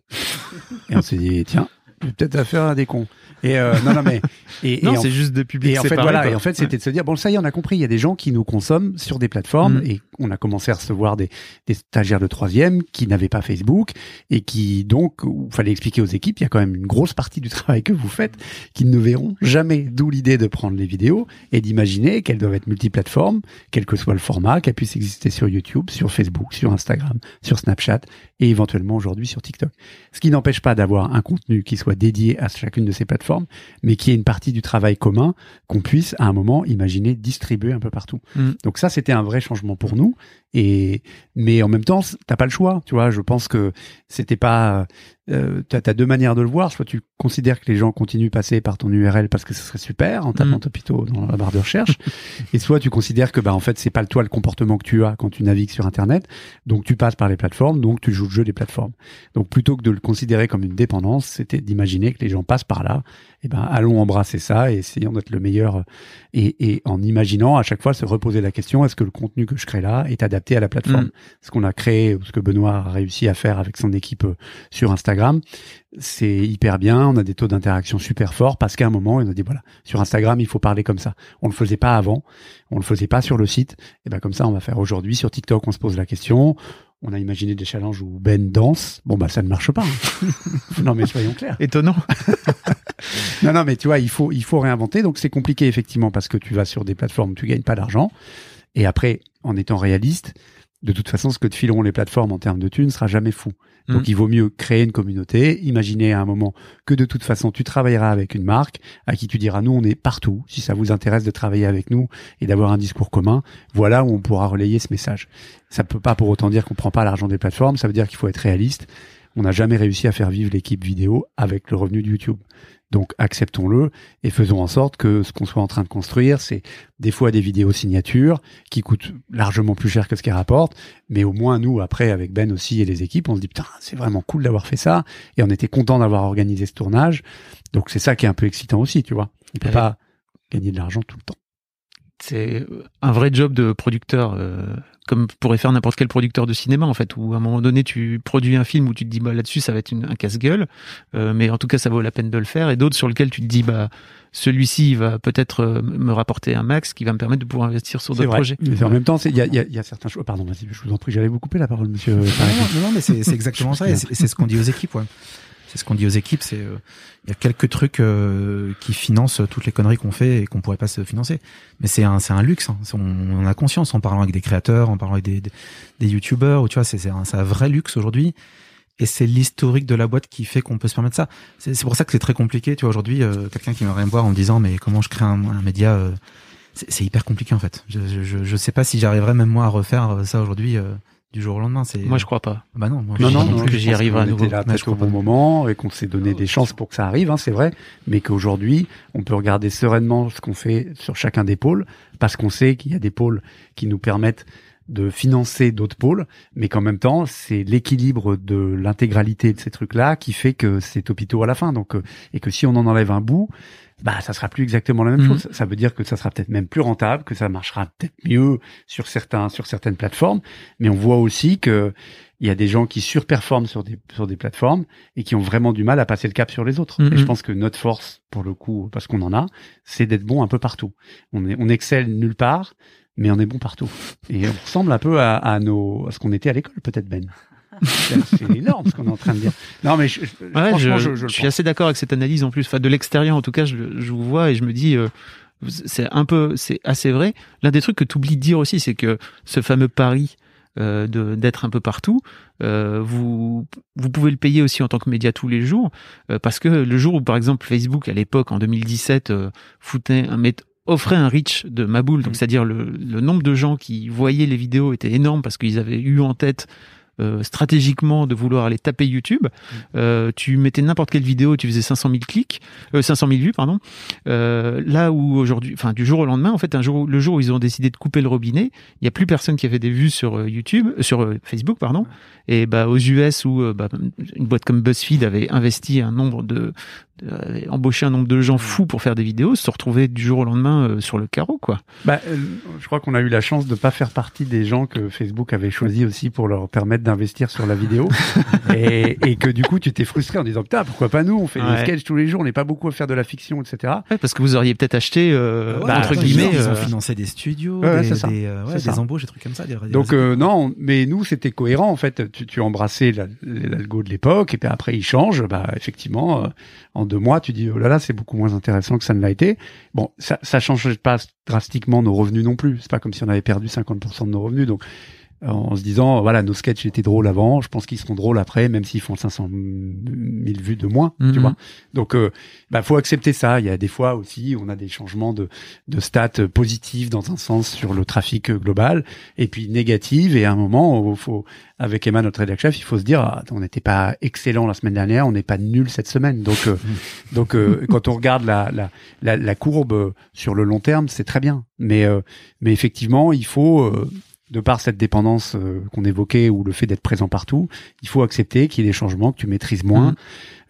et on s'est dit tiens, peut-être affaire à des cons. Et euh, non, non mais *laughs* et, Non, c'est juste de public et en fait, voilà, quoi. et en fait, c'était de se dire, bon, ça y est, on a compris, il y a des gens qui nous consomment sur des plateformes Mm. et on a commencé à recevoir des, des stagiaires de troisième qui n'avaient pas Facebook et qui, donc, il fallait expliquer aux équipes, il y a quand même une grosse partie du *laughs* travail que vous faites qu'ils ne verront jamais. D'où l'idée de prendre les vidéos et d'imaginer qu'elles doivent être multiplateformes, quel que soit le format, qu'elles puissent exister sur YouTube, sur Facebook, sur Instagram, sur Snapchat et éventuellement aujourd'hui sur TikTok. Ce qui n'empêche pas d'avoir un contenu qui soit dédié à chacune de ces plateformes, mais qui est une partie du travail commun qu'on puisse à un moment imaginer distribuer un peu partout. Mm. Donc ça, c'était un vrai changement pour nous. Et mais en même temps, t'as pas le choix. Tu vois, je pense que c'était pas. Euh, t'as as deux manières de le voir. Soit tu considères que les gens continuent de passer par ton URL parce que ce serait super en tapant Mm. Topito dans la barre de recherche, *laughs* Et soit tu considères que bah en fait c'est pas toi le comportement que tu as quand tu navigues sur internet, donc tu passes par les plateformes, donc tu joues le jeu des plateformes. Donc plutôt que de le considérer comme une dépendance, c'était d'imaginer que les gens passent par là. Et ben allons embrasser ça et essayons d'être le meilleur et, et, en imaginant à chaque fois se reposer la question est-ce que le contenu que je crée là est adapté à la plateforme Mm. Ce qu'on a créé, ce que Benoît a réussi à faire avec son équipe euh, sur Instagram, c'est hyper bien. On a des taux d'interaction super forts parce qu'à un moment, on a dit voilà, sur Instagram, il faut parler comme ça. On le faisait pas avant, on le faisait pas sur le site. Et ben comme ça, on va faire aujourd'hui sur TikTok. On se pose la question. On a imaginé des challenges où Ben danse. Bon bah ça ne marche pas. hein. *laughs* non mais soyons clairs. Étonnant. *laughs* Non, non, mais tu vois, il faut, il faut réinventer. Donc c'est compliqué effectivement parce que tu vas sur des plateformes où tu gagnes pas d'argent. Et après, en étant réaliste, de toute façon, ce que te fileront les plateformes en termes de thunes sera jamais fou. Donc Mm. il vaut mieux créer une communauté, imaginer à un moment que de toute façon tu travailleras avec une marque à qui tu diras nous on est partout, si ça vous intéresse de travailler avec nous et d'avoir un discours commun, voilà où on pourra relayer ce message. Ça peut pas pour autant dire qu'on prend pas l'argent des plateformes, ça veut dire qu'il faut être réaliste. On n'a jamais réussi à faire vivre l'équipe vidéo avec le revenu de YouTube. Donc acceptons-le et faisons en sorte que ce qu'on soit en train de construire, c'est des fois des vidéos signatures qui coûtent largement plus cher que ce qu'elles rapportent, mais au moins nous après avec Ben aussi et les équipes, on se dit putain c'est vraiment cool d'avoir fait ça et on était content d'avoir organisé ce tournage. Donc c'est ça qui est un peu excitant aussi, tu vois. On peut Ouais. pas gagner de l'argent tout le temps. C'est un vrai job de producteur, euh, comme pourrait faire n'importe quel producteur de cinéma en fait, où à un moment donné tu produis un film où tu te dis bah là-dessus ça va être une- un casse-gueule, euh, mais en tout cas ça vaut la peine de le faire, et d'autres sur lesquels tu te dis bah celui-ci va peut-être euh, me rapporter un max qui va me permettre de pouvoir investir sur d'autres projets. Mais en même temps, c'est- il y a, il y a- il y a certains choses. Pardon, je vous en prie, j'allais vous couper la parole, monsieur. Non, non, non, mais c'est c'est exactement ça. Et c'est c'est ce qu'on dit aux équipes. Ouais. C'est ce qu'on dit aux équipes. C'est euh, il y a quelques trucs euh, qui financent toutes les conneries qu'on fait et qu'on pourrait pas se financer. Mais c'est un c'est un luxe. hein. On, on a conscience en parlant avec des créateurs, en parlant avec des des, des youtubeurs. Ou tu vois, c'est un, un vrai luxe aujourd'hui. Et c'est l'historique de la boîte qui fait qu'on peut se permettre ça. C'est pour ça que c'est très compliqué. Tu vois, aujourd'hui, euh, quelqu'un qui viendrait me voir en me disant mais comment je crée un, un média euh, c'est hyper compliqué en fait. Je, je, je, sais pas si j'arriverai même moi à refaire euh, ça aujourd'hui du jour au lendemain. C'est Moi je crois pas. bah non, moi, Non, je- non, non non, plus. que j'y arriverai à nouveau. était là je au bon moment et qu'on s'est donné des chances pour que ça arrive, hein, c'est vrai, mais qu'aujourd'hui, on peut regarder sereinement ce qu'on fait sur chacun des pôles, parce qu'on sait qu'il y a des pôles qui nous permettent de financer d'autres pôles, mais qu'en même temps, c'est l'équilibre de l'intégralité de ces trucs-là qui fait que c'est hôpitaux à la fin. Donc, euh, et que si on en enlève un bout, bah, ça sera plus exactement la même Mhm. chose. Ça veut dire que ça sera peut-être même plus rentable, que ça marchera peut-être mieux sur certains, sur certaines plateformes, mais on voit aussi que il y a des gens qui surperforment sur des, sur des plateformes et qui ont vraiment du mal à passer le cap sur les autres. Mhm. Et je pense que notre force, pour le coup, parce qu'on en a, c'est d'être bon un peu partout. On est, on excelle nulle part, mais on est bon partout. Et on ressemble un peu à, à nos, à ce qu'on était à l'école, peut-être, Ben. C'est énorme ce qu'on est en train de dire. Non, mais je, je- Ouais, franchement, je, je, suis assez d'accord avec cette analyse en plus. Enfin, de l'extérieur, en tout cas, je, je vous vois et je me dis, euh, c'est un peu, c'est assez vrai. L'un des trucs que tu oublies de dire aussi, c'est que ce fameux pari euh, de d'être un peu partout, euh, vous vous pouvez le payer aussi en tant que média tous les jours, euh, parce que le jour où, par exemple, Facebook à l'époque en 2017 euh, foutait un offrait un reach de Maboule, donc Mm. c'est-à-dire le, le nombre de gens qui voyaient les vidéos était énorme parce qu'ils avaient eu en tête euh, stratégiquement de vouloir aller taper YouTube. Euh, tu mettais n'importe quelle vidéo, tu faisais 500 000 clics, euh, 500 000 vues, pardon. Euh, là où aujourd'hui, enfin du jour au lendemain, en fait, un jour, le jour où ils ont décidé de couper le robinet, il y a plus personne qui avait des vues sur euh, YouTube, euh, sur Facebook, pardon. Et bah aux US où bah, une boîte comme BuzzFeed avait investi un nombre de, avait embauché un nombre de gens fous pour faire des vidéos, se retrouvaient du jour au lendemain euh, sur le carreau, quoi. Bah, euh, je crois qu'on a eu la chance de pas faire partie des gens que Facebook avait choisi aussi pour leur permettre d'investir sur la vidéo *laughs* et, et que du coup tu t'es frustré en disant putain pourquoi pas nous on fait Ouais. des sketchs tous les jours on n'est pas beaucoup à faire de la fiction etc Ouais, parce que vous auriez peut-être acheté euh, Ouais, bah, entre guillemets. ils, ont, euh, financé des studios, Ouais, ouais, des, des, euh, ouais, des embauches, des trucs comme ça. des- des- donc euh, non mais nous c'était cohérent en fait tu, tu embrassais la- l'algo de l'époque et puis après il change bah effectivement euh, en deux mois tu dis oh là là c'est beaucoup moins intéressant que ça ne l'a été. Bon ça ça change pas drastiquement nos revenus non plus. C'est pas comme si on avait perdu 50% de nos revenus. Donc en se disant voilà nos sketchs étaient drôles avant, je pense qu'ils seront drôles après, même s'ils font 500 000 vues de moins, Mhm. tu vois. Donc euh, bah faut accepter ça. Il y a des fois aussi on a des changements de de stats positifs dans un sens sur le trafic global et puis négatives et à un moment faut avec Emma notre rédacteur chef il faut se dire ah, on n'était pas excellent la semaine dernière, on n'est pas nul cette semaine. Donc euh, donc euh, quand on regarde la, la la la courbe sur le long terme c'est très bien. Mais euh, mais effectivement il faut euh, de par cette dépendance euh, qu'on évoquait ou le fait d'être présent partout, il faut accepter qu'il y ait des changements que tu maîtrises moins. Mhm.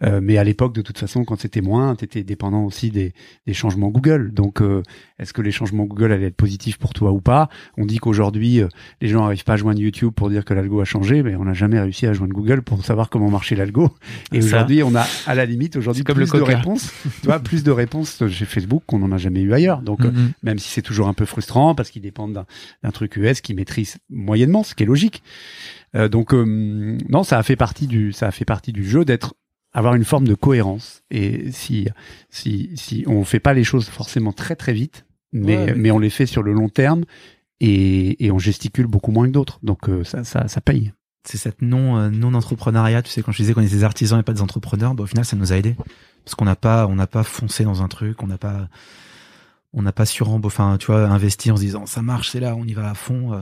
Euh, mais à l'époque, de toute façon, quand c'était moins, tu étais dépendant aussi des, des changements Google. Donc, euh, est-ce que les changements Google allaient être positifs pour toi ou pas? On dit qu'aujourd'hui, euh, les gens n'arrivent pas à joindre YouTube pour dire que l'algo a changé, mais on n'a jamais réussi à joindre Google pour savoir comment marchait l'algo. Et Ça. aujourd'hui, on a à la limite aujourd'hui plus de réponses, tu vois, plus de réponses chez Facebook qu'on n'en a jamais eu ailleurs. Donc, euh, Mhm. même si c'est toujours un peu frustrant parce qu'ils dépendent d'un- d'un truc US qu'ils maîtrisent moyennement, ce qui est logique. Euh, donc euh, non, ça a fait partie du ça a fait partie du jeu d'être avoir une forme de cohérence et si si si on fait pas les choses forcément très très vite, mais Ouais, mais- mais on les fait sur le long terme et, et on gesticule beaucoup moins que d'autres. Donc euh, ça ça ça paye. c'est cette non euh, non entrepreneuriat tu sais quand je disais qu'on est des artisans et pas des entrepreneurs bah, au final ça nous a aidé parce qu'on n'a pas on n'a pas foncé dans un truc on n'a pas on n'a pas surembo enfin tu vois investi en se disant ça marche c'est là on y va à fond Euh,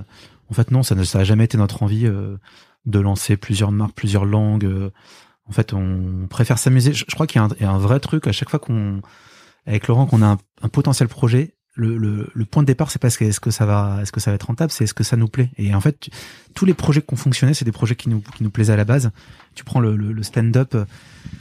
en fait non ça ne ça a jamais été notre envie euh, de lancer plusieurs marques plusieurs langues euh. En fait on préfère s'amuser je, je crois qu'il y, a un- il y a un vrai truc à chaque fois qu'on avec Laurent qu'on a un, un potentiel projet le, le, le point de départ c'est pas est-ce que, ça va est-ce que ça va être rentable c'est est-ce que ça nous plaît et en fait tous les projets qui ont fonctionné c'est des projets qui nous qui nous plaisaient à la base tu prends le, stand-up euh,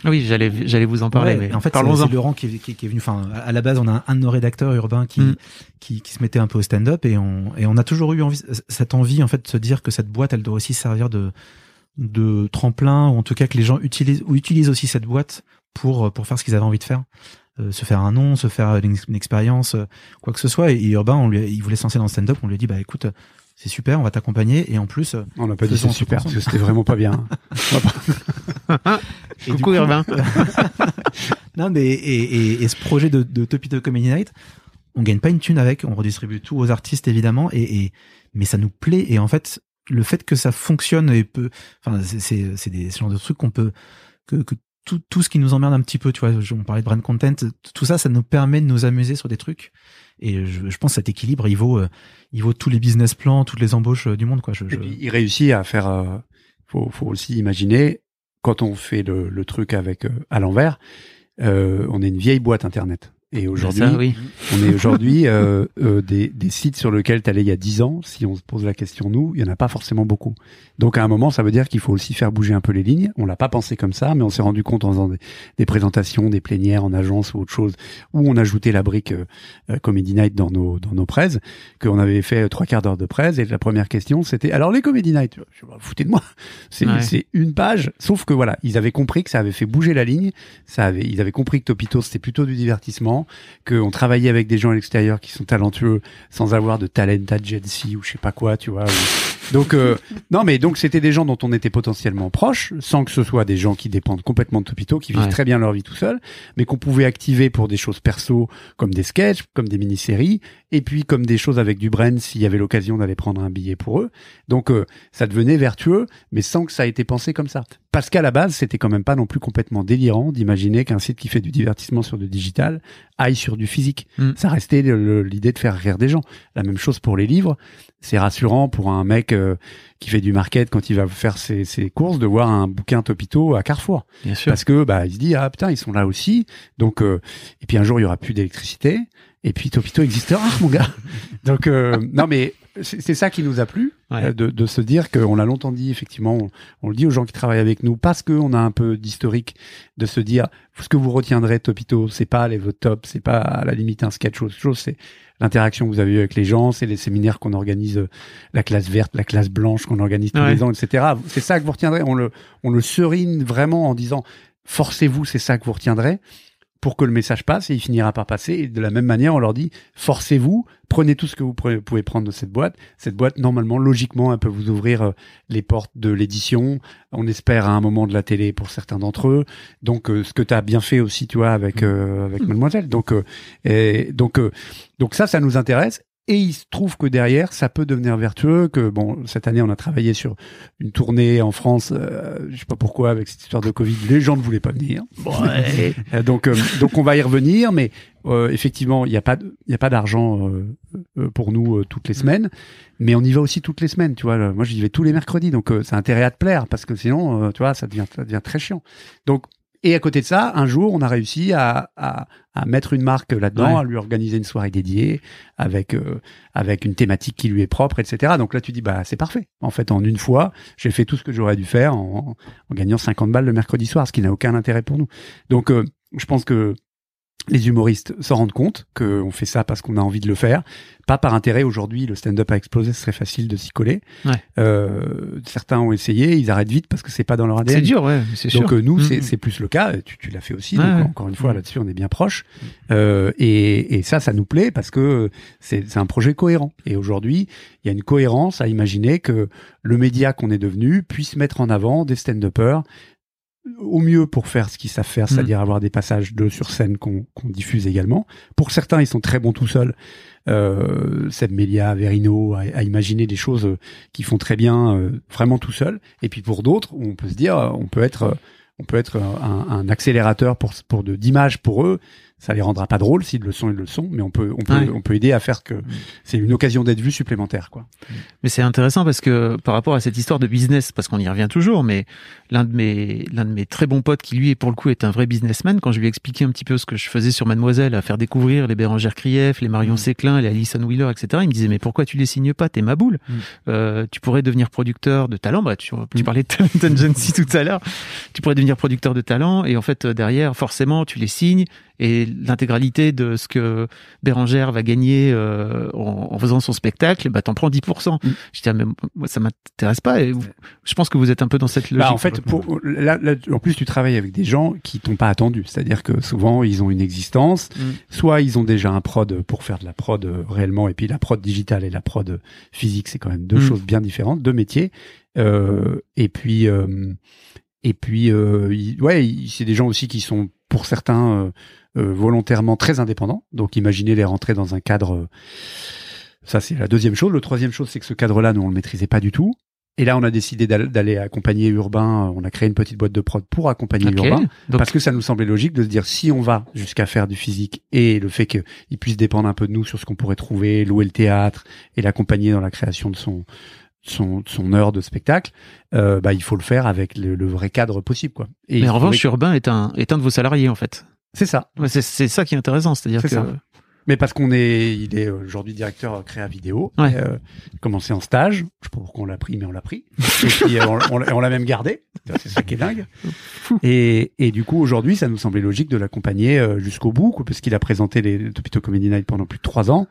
Oui, j'allais j'allais vous en parler. ouais, mais en fait c'est parlons-en. c'est Laurent qui est, qui, qui est venu enfin à la base on a un, un de nos rédacteurs urbains qui, Mm. qui qui se mettait un peu au stand-up et on et on a toujours eu envie cette envie en fait de se dire que cette boîte elle doit aussi servir de de tremplin ou en tout cas que les gens utilisent ou utilisent aussi cette boîte pour pour faire ce qu'ils avaient envie de faire. Euh, se faire un nom se faire une, une expérience euh, quoi que ce soit. Et, et Urbain on lui, il voulait se lancer dans le stand-up on lui a dit bah écoute euh, c'est super on va t'accompagner. Et en plus euh, On n'a pas dit c'est super parce que c'était vraiment pas bien. *laughs* *laughs* et du Coucou coup- Urbain. *laughs* Non, mais et, et, et ce projet de, de Topito Comedy Night, on gagne pas une thune avec, on redistribue tout aux artistes évidemment, et, et mais ça nous plaît. Et en fait le fait que ça fonctionne et peut, enfin c'est c'est des ce genre de trucs qu'on peut que, que tout tout ce qui nous emmerde un petit peu, tu vois, on parlait de brand content, tout ça, ça nous permet de nous amuser sur des trucs. Et je, je pense que cet équilibre, il vaut, euh, il vaut tous les business plans, toutes les embauches euh, du monde, quoi. Je, il réussit à faire. euh, faut, faut aussi imaginer quand on fait le, le truc avec euh, à l'envers. euh, on est une vieille boîte internet. Et aujourd'hui, Ça, oui. on est aujourd'hui euh, euh, des, des sites sur lesquels tu allais il y a 10 ans. Si on se pose la question, nous, il y en a pas forcément beaucoup. Donc à un moment, ça veut dire qu'il faut aussi faire bouger un peu les lignes. On l'a pas pensé comme ça, mais on s'est rendu compte en faisant des, des présentations, des plénières en agence ou autre chose, où on ajoutait la brique euh, euh, Comedy Night dans nos dans nos presse, qu'on avait fait euh, trois quarts d'heure de presse. Et la première question, c'était alors les Comedy Night? Je me foutez de moi. *laughs* C'est Ouais. c'est une page. Sauf que voilà, ils avaient compris que ça avait fait bouger la ligne. Ça avait, ils avaient compris que Topito c'était plutôt du divertissement, qu'on travaillait avec des gens à l'extérieur qui sont talentueux sans avoir de talent agency ou je sais pas quoi, tu vois. ou- Donc euh, *laughs* non, mais donc c'était des gens dont on était potentiellement proche, sans que ce soit des gens qui dépendent complètement de Topito, qui vivent Ouais. très bien leur vie tout seuls, mais qu'on pouvait activer pour des choses perso, comme des sketchs, comme des mini-séries, et puis comme des choses avec du brand s'il y avait l'occasion d'aller prendre un billet pour eux. Donc euh, ça devenait vertueux, mais sans que ça ait été pensé comme ça. Parce qu'à la base, c'était quand même pas non plus complètement délirant d'imaginer qu'un site qui fait du divertissement sur du digital aille sur du physique. Mm. Ça restait l'idée de faire rire des gens. La même chose pour les livres. C'est rassurant pour un mec euh, qui fait du market quand il va faire ses, ses courses de voir un bouquin Topito à Carrefour. Bien sûr. Parce que bah il se dit ah putain ils sont là aussi. Donc euh, et puis un jour il y aura plus d'électricité et puis Topito existera mon gars. *laughs* Donc euh, non mais c'est ça qui nous a plu Ouais. euh, de, de se dire qu'on l'a longtemps dit effectivement on, on le dit aux gens qui travaillent avec nous parce qu'on a un peu d'historique de se dire ce que vous retiendrez Topito c'est pas les votre top c'est pas à la limite un sketch ou autre chose c'est l'interaction que vous avez eue avec les gens c'est les séminaires qu'on organise euh, la classe verte la classe blanche qu'on organise tous Ouais. les ans etc c'est ça que vous retiendrez on le on le serine vraiment en disant forcez-vous, c'est ça que vous retiendrez, pour que le message passe et il finira par passer. Et de la même manière, on leur dit, forcez-vous, prenez tout ce que vous pouvez prendre de cette boîte. Cette boîte, normalement, logiquement, elle peut vous ouvrir euh, les portes de l'édition. On espère à un moment de la télé pour certains d'entre eux. Donc, euh, ce que tu as bien fait aussi, tu vois, avec, euh, avec Mademoiselle. Donc, euh, et, donc, euh, donc ça, ça nous intéresse. Et il se trouve que derrière, ça peut devenir vertueux. Que bon, cette année, on a travaillé sur une tournée en France. Euh, je sais pas pourquoi avec cette histoire de Covid, les gens ne voulaient pas venir. Ouais. *laughs* Euh, donc, euh, donc on va y revenir, mais euh, effectivement, il n'y a pas, il y a pas d'argent euh, euh, pour nous euh, toutes les semaines, mais on y va aussi toutes les semaines. Tu vois, moi j'y vais tous les mercredis, donc euh, c'est intérêt à te plaire parce que sinon, euh, tu vois, ça devient, ça devient très chiant. Donc, et à côté de ça, un jour, on a réussi à, à, à mettre une marque là-dedans, Ouais. à lui organiser une soirée dédiée avec euh, avec une thématique qui lui est propre, etc. Donc là, tu dis bah c'est parfait. En fait, en une fois, j'ai fait tout ce que j'aurais dû faire en, en gagnant 50 balles le mercredi soir, ce qui n'a aucun intérêt pour nous. Donc, euh, je pense que les humoristes s'en rendent compte qu'on fait ça parce qu'on a envie de le faire, pas par intérêt. Aujourd'hui, le stand-up a explosé, ce serait facile de s'y coller. Ouais. Euh, certains ont essayé, ils arrêtent vite parce que c'est pas dans leur ADN. C'est dur, ouais, c'est sûr. Donc euh, nous, Mhm. c'est c'est plus le cas. Tu, tu l'as fait aussi. Ouais, donc ouais. encore une fois, Mhm. là-dessus, on est bien proche. Euh, et, et ça, ça nous plaît parce que c'est c'est un projet cohérent. Et aujourd'hui, il y a une cohérence à imaginer que le média qu'on est devenu puisse mettre en avant des stand-uppers au mieux pour faire ce qu'ils savent faire, c'est-à-dire avoir des passages de sur scène qu'on diffuse également. Pour certains, ils sont très bons tout seuls. Euh, Seb Melia, Verino, à, à imaginer des choses euh, qui font très bien euh, vraiment tout seuls. Et puis pour d'autres, on peut se dire, euh, on peut être, euh, on peut être un, un accélérateur pour pour de d'images pour eux. Ça les rendra pas drôles s'ils le sont, ils le sont, mais on peut on peut Ouais. on peut aider à faire que c'est une occasion d'être vu supplémentaire quoi. Mais c'est intéressant parce que par rapport à cette histoire de business, parce qu'on y revient toujours, mais l'un de mes l'un de mes très bons potes qui lui pour le coup est un vrai businessman, quand je lui ai expliqué un petit peu ce que je faisais sur Mademoiselle, à faire découvrir les Bérangère Krief, les Marion Séclin, les Alison Wheeler, etc. Il me disait mais pourquoi tu les signes pas? T'es ma boule. Mm. Euh, tu pourrais devenir producteur de talent. Bah, tu, tu Mm. parlais de Talent *laughs* Agency tout à l'heure. Tu pourrais devenir producteur de talent et en fait euh, derrière forcément tu les signes et l'intégralité de ce que Bérangère va gagner euh, en, en faisant son spectacle, bah t'en prends 10%. Mm. Je dis ah, mais moi ça m'intéresse pas. Et vous- je pense que vous êtes un peu dans cette logique. Bah, en fait, pour, là, là, en plus, tu travailles avec des gens qui t'ont pas attendu. C'est-à-dire que souvent, ils ont une existence. Mm. Soit ils ont déjà un prod pour faire de la prod euh, réellement, et puis la prod digitale et la prod physique, c'est quand même deux Mm. choses bien différentes, deux métiers. Euh, et puis, euh, et puis, euh, ouais, c'est des gens aussi qui sont, pour certains, euh, volontairement très indépendants. Donc, imaginez les rentrer dans un cadre. euh, ça, c'est la deuxième chose. Le troisième chose, c'est que ce cadre-là, nous, on le maîtrisait pas du tout. Et là, on a décidé d'al- d'aller accompagner Urbain. On a créé une petite boîte de prod pour accompagner. Urbain. Donc, Parce que ça nous semblait logique de se dire si on va jusqu'à faire du physique et le fait qu'il puisse dépendre un peu de nous sur ce qu'on pourrait trouver, louer le théâtre et l'accompagner dans la création de son son, son heure de spectacle, euh, bah il faut le faire avec le, le vrai cadre possible quoi. Et mais en revanche, que- Urbain est un est un de vos salariés en fait. C'est ça. Ouais, c'est c'est ça qui est intéressant, c'est-à-dire C'est que ça. Mais parce qu'on est, il est aujourd'hui directeur créa vidéo. Ouais. Euh, commencé en stage. Je sais pas pourquoi on l'a pris, mais on l'a pris. Et puis euh, on, on l'a- on l'a même gardé. C'est ça qui est *laughs* dingue. Et, et du coup aujourd'hui, ça nous semblait logique de l'accompagner euh, jusqu'au bout, quoi, parce qu'il a présenté les Topito Comedy Night pendant plus de trois ans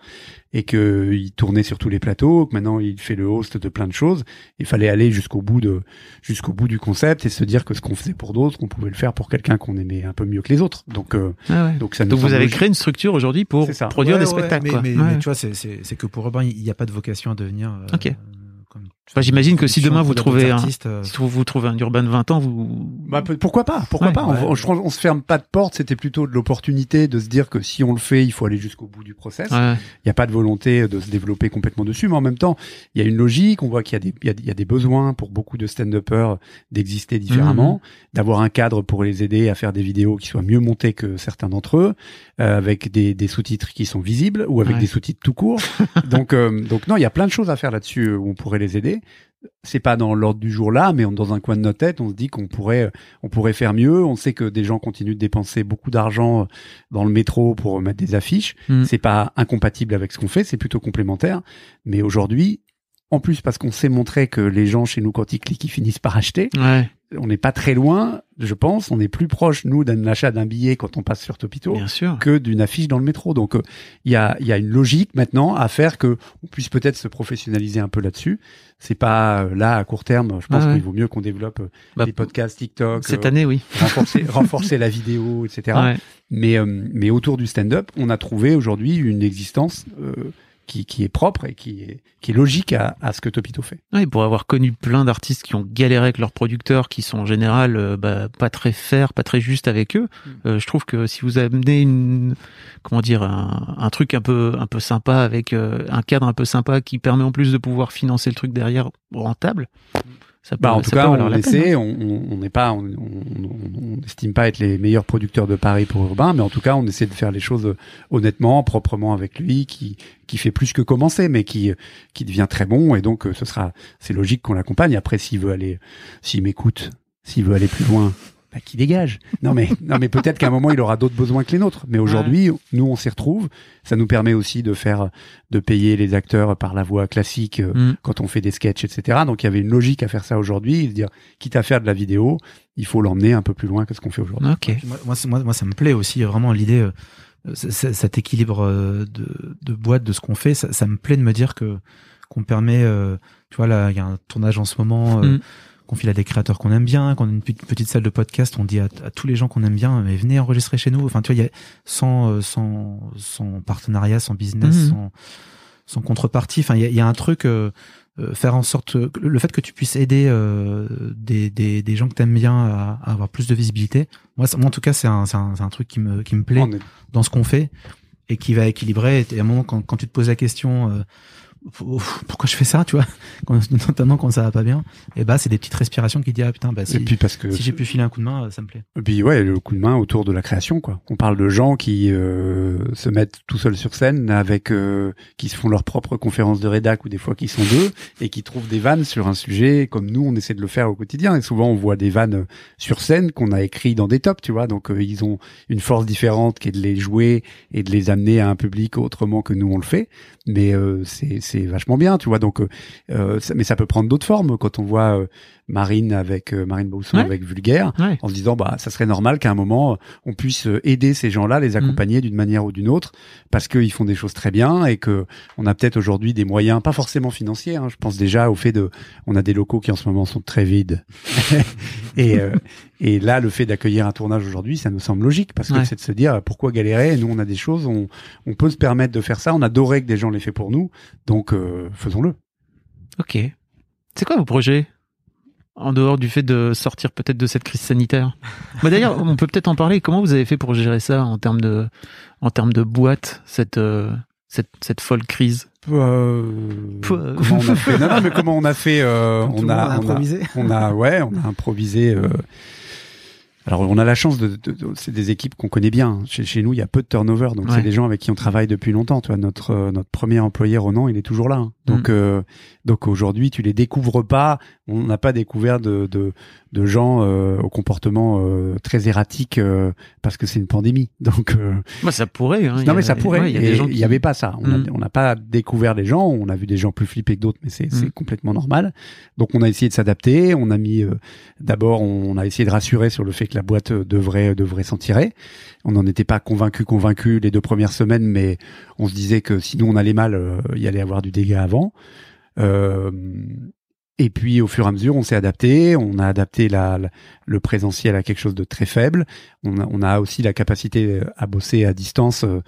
et que il tournait sur tous les plateaux. Que maintenant il fait le host de plein de choses. Il fallait aller jusqu'au bout de jusqu'au bout du concept et se dire que ce qu'on faisait pour d'autres, on pouvait le faire pour quelqu'un qu'on aimait un peu mieux que les autres. Donc euh, Ah ouais. donc ça nous Donc vous avez logique. créé une structure aujourd'hui pour produire Ouais, des ouais, spectacles. mais, quoi. mais- Ouais. mais tu vois, c'est- c'est c'est que pour Urbain, il n'y a pas de vocation à devenir. euh, Ok. Enfin, j'imagine que si demain vous d'autres trouvez un- artistes, euh, Si vous trouvez un urbain de 20 ans, vous Bah, pourquoi pas Pourquoi Ouais, pas on, ouais. je pense on se ferme pas de porte. C'était plutôt de l'opportunité de se dire que si on le fait, il faut aller jusqu'au bout du process. Ouais. Il n'y a pas de volonté de se développer complètement dessus, mais en même temps, il y a une logique. On voit qu'il y a des, il y a, il y a des besoins pour beaucoup de stand-uppers d'exister différemment, d'avoir un cadre pour les aider à faire des vidéos qui soient mieux montées que certains d'entre eux, euh, avec des, des sous-titres qui sont visibles ou avec Ouais. des sous-titres tout court. *laughs* donc, euh, donc non, il y a plein de choses à faire là-dessus euh, où on pourrait les aider. C'est pas dans l'ordre du jour là, mais on- dans un coin de notre tête, on se dit qu'on pourrait, on pourrait faire mieux. On sait que des gens continuent de dépenser beaucoup d'argent euh, dans le métro pour mettre des affiches. Mm. C'est pas incompatible avec ce qu'on fait, c'est plutôt complémentaire. Mais aujourd'hui, en plus parce qu'on sait montrer que les gens chez nous quand ils cliquent, ils finissent par acheter. Ouais, On n'est pas très loin, je pense. On est plus proche nous d'un achat d'un billet quand on passe sur Topito bien sûr. que d'une affiche dans le métro. Donc euh, il y a il y a une logique maintenant à faire que on puisse peut-être se professionnaliser un peu là-dessus. C'est pas euh, là à court terme. Je pense Ah ouais. qu'il vaut mieux qu'on développe euh, Bah, les podcasts TikTok, Cette année, oui. renforcer *laughs* renforcer la vidéo, etc. Ouais. Mais, mais autour du stand-up, on a trouvé aujourd'hui une existence euh, qui, qui est propre et qui est, qui est logique à, à ce que Topito fait. Ouais, pour avoir connu plein d'artistes qui ont galéré avec leurs producteurs, qui sont en général euh, bah, pas très fair, pas très juste avec eux, euh, je trouve que si vous amenez une, comment dire, un, un truc un peu, un peu sympa avec euh, un cadre un peu sympa qui permet en plus de pouvoir financer le truc derrière rentable, ça peut, Bah, en tout cas, on essaie. hein. On n'est pas, on n'estime pas être les meilleurs producteurs de Paris pour Urbain, mais en tout cas, on essaie de faire les choses honnêtement, proprement avec lui, qui qui fait plus que commencer, mais qui qui devient très bon. Et donc, euh, ce sera, c'est logique qu'on l'accompagne. Après, s'il veut aller, s'il m'écoute, s'il veut aller plus loin. Bah, qu'il dégage. Non mais non mais peut-être qu'à un moment il aura d'autres besoins que les nôtres. Mais aujourd'hui, nous on s'y retrouve. Ça nous permet aussi de faire, de payer les acteurs par la voie classique euh, Mm. quand on fait des sketchs, etc. Donc il y avait une logique à faire ça aujourd'hui, de dire quitte à faire de la vidéo, il faut l'emmener un peu plus loin que ce qu'on fait aujourd'hui. Ok. Moi, ça me plaît aussi vraiment l'idée, euh, cet équilibre euh, de, de boîte de ce qu'on fait. Ça, ça me plaît de me dire que qu'on permet, euh, tu vois, là, il y a un tournage en ce moment. euh, Mm. Qu'on file à des créateurs qu'on aime bien, qu'on a une petite, salle de podcast, on dit à, à tous les gens qu'on aime bien, mais venez enregistrer chez nous. Enfin, tu vois, il y a sans, euh, sans, sans partenariat, sans business, Mhm. sans, sans contrepartie. Enfin, il y a, il y a un truc, euh, euh, faire en sorte, que- le fait que tu puisses aider euh, des, des, des gens que t'aimes bien à, à avoir plus de visibilité. Moi, moi en tout cas, c'est un, c'est un, c'est un truc qui me, qui me plaît est- dans ce qu'on fait et qui va équilibrer. Et à un moment, quand, quand tu te poses la question, euh, pourquoi je fais ça, tu vois, *laughs* quand, notamment quand ça va pas bien, et bah c'est des petites respirations qui disent ah putain bah si, Et puis parce que si j'ai pu filer un coup de main, euh, ça me plaît. Et puis ouais, le coup de main autour de la création quoi. On parle de gens qui euh, se mettent tout seuls sur scène avec euh, qui se font leur propre conférence de rédac ou des fois qui sont deux et qui trouvent des vannes sur un sujet comme nous on essaie de le faire au quotidien et souvent on voit des vannes sur scène qu'on a écrit dans des tops, tu vois. Donc euh, ils ont une force différente qui est de les jouer et de les amener à un public autrement que nous on le fait, mais euh, c'est c'est vachement bien, tu vois. Donc euh, euh, mais ça peut prendre d'autres formes quand on voit euh, Marine avec euh, Marine Bausson Ouais. avec Vulgaire Ouais. en se disant bah ça serait normal qu'à un moment on puisse euh, aider ces gens-là, les accompagner d'une manière ou d'une autre, parce qu'ils font des choses très bien et que on a peut-être aujourd'hui des moyens, pas forcément financiers. hein, je pense déjà au fait de, on a des locaux qui en ce moment sont très vides, *laughs* et euh, et là le fait d'accueillir un tournage aujourd'hui, ça nous semble logique parce que c'est de se dire pourquoi galérer? Nous on a des choses, on on peut se permettre de faire ça. On adorait que des gens l'aient fait pour nous, donc euh, faisons-le. Ok. C'est quoi vos projets? En dehors du fait de sortir peut-être de cette crise sanitaire bah D'ailleurs, on peut peut-être en parler. Comment vous avez fait pour gérer ça en termes de, en termes de boîte, cette, euh, cette, cette folle crise? Euh, Peu- comment on a fait? *laughs* Non, non, mais comment on a fait euh, On a, on a, improvisé. on a, ouais, on a improvisé. euh, alors, on a la chance de, de- de- c'est des équipes qu'on connaît bien. Chez, chez nous, il y a peu de turnover, donc Ouais. c'est des gens avec qui on travaille depuis longtemps. Tu vois, notre euh, notre premier employé Ronan, il est toujours là. hein. Donc Mm. euh, donc aujourd'hui, tu les découvres pas. On n'a pas découvert de de, de gens euh, au comportement euh, très erratique euh, parce que c'est une pandémie. *laughs* Donc euh, Bah, ça pourrait. Hein. Non a- mais ça pourrait. ouais, Il y a Et des gens il qui... y avait pas ça. On Mm. on n'a pas découvert les gens. On a vu des gens plus flippés que d'autres, mais c'est c'est Mm. complètement normal. Donc on a essayé de s'adapter. On a mis euh, d'abord, on a essayé de rassurer sur le fait que la boîte devrait devrait s'en tirer. On n'en était pas convaincu convaincu les deux premières semaines, mais on se disait que sinon on allait mal, il y allait avoir du dégât avant. Euh, et puis au fur et à mesure, on s'est adapté. On a adapté le présentiel à quelque chose de très faible. On a, aussi la capacité à bosser à distance. euh,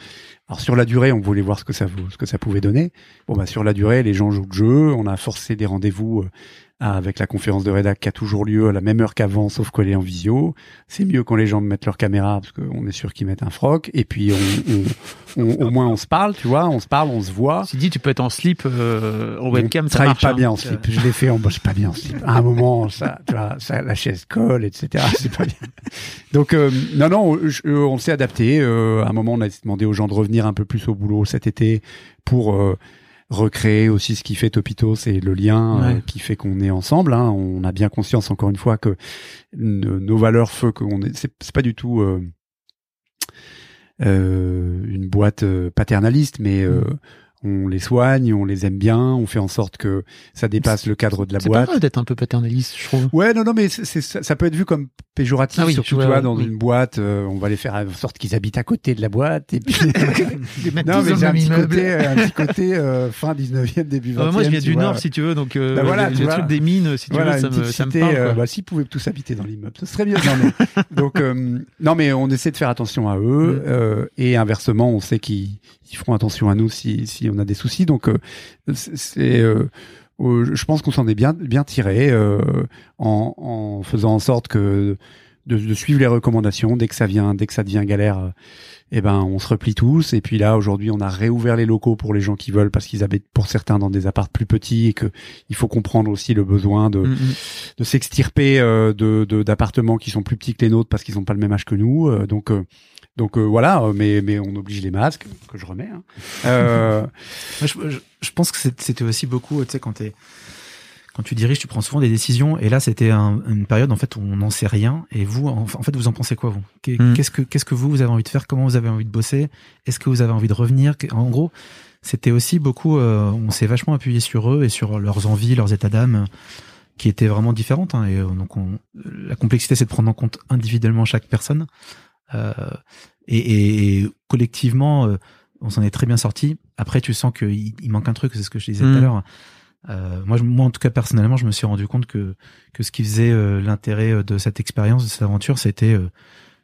Alors sur la durée, on voulait voir ce que ça pouvait donner. Bon bah sur la durée, les gens jouent le jeu. On a forcé des rendez-vous euh, avec la conférence de rédac qui a toujours lieu à la même heure qu'avant, sauf qu'elle est en visio. C'est mieux quand les gens mettent leur caméra parce qu'on est sûr qu'ils mettent un froc. Et puis on, on- on- au moins on se parle, tu vois, on se parle, on se voit. Si dit, tu peux être en slip euh, en webcam, on ça marche. pas hein. bien en slip. Je l'ai fait, on bosse pas bien en slip. À un moment, ça, tu vois, ça, la chaise colle, etc. *laughs* C'est pas bien. Donc, euh, non, non, je- euh, on s'est adapté. Euh, à un moment, on a demandé aux gens de revenir un peu plus au boulot cet été pour euh, recréer aussi ce qui fait Topito, c'est le lien euh, qui fait qu'on est ensemble. Hein. On a bien conscience, encore une fois, que nos valeurs font qu'on est. C'est c'est pas du tout. euh, euh, une boîte paternaliste, mais euh, on les soigne, on les aime bien, on fait en sorte que ça dépasse le cadre de la C'est pas boîte. d'être un peu paternaliste, je trouve. Ouais, non, non, mais c'est, c'est- ça ça peut être vu comme péjoratif, Ah oui, surtout tu vois, dans oui. une boîte, euh, on va les faire en sorte qu'ils habitent à côté de la boîte, et puis... *laughs* Non, mais j'ai un petit côté, un petit *laughs* côté euh, fin 19e, début 20e. Euh, moi, je viens du vois. Nord, si tu veux, donc euh, Bah voilà, le, truc des mines, si tu voilà, veux, ça une me, petite ça me cité, parle. euh, bah, s'ils pouvaient tous habiter dans l'immeuble, ce serait mieux. Non, mais, *laughs* donc, euh, non, mais on essaie de faire attention à eux, Mm. euh, et inversement, on sait qu'ils ils feront attention à nous si, si on a des soucis. Donc c'est je pense qu'on s'en est bien bien tiré en, en faisant en sorte que de, de, suivre les recommandations dès que ça vient, dès que ça devient galère. eh ben, on se replie tous. Et puis là, aujourd'hui, on a réouvert les locaux pour les gens qui veulent, parce qu'ils habitent pour certains dans des apparts plus petits et que il faut comprendre aussi le besoin de mm, mm. de s'extirper euh, de d'appartements qui sont plus petits que les nôtres parce qu'ils n'ont pas le même âge que nous. Euh, donc euh, donc voilà, mais mais on oblige les masques que je remets. Hein. je, je, je, pense que c'était aussi beaucoup, tu sais, quand t'es quand tu diriges, tu prends souvent des décisions. Et là, c'était une période en fait où on n'en sait rien. Et vous, en, fait, vous en pensez quoi vous? Hmm. Qu'est-ce que qu'est-ce que vous vous avez envie de faire? Comment vous avez envie de bosser? Est-ce que vous avez envie de revenir? En gros, c'était aussi beaucoup. Euh, on s'est vachement appuyé sur eux et sur leurs envies, leurs états d'âme, qui étaient vraiment différentes. Hein. et euh, donc, on, la complexité, c'est de prendre en compte individuellement chaque personne. Euh, et, et, collectivement, euh, on s'en est très bien sorti. Après, tu sens qu'il il manque un truc. C'est ce que je disais tout à hmm. l'heure euh, moi, moi, en tout cas, personnellement, je me suis rendu compte que que ce qui faisait euh, l'intérêt de cette expérience, de cette aventure, c'était euh,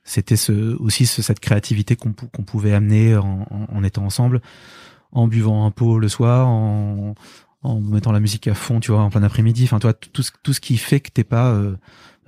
c'était ce, aussi ce, cette créativité qu'on qu'on pouvait amener en, en, étant ensemble, en buvant un pot le soir, en, en mettant la musique à fond, tu vois, en plein après-midi. Enfin, toi, tout ce, tout ce qui fait que t'es pas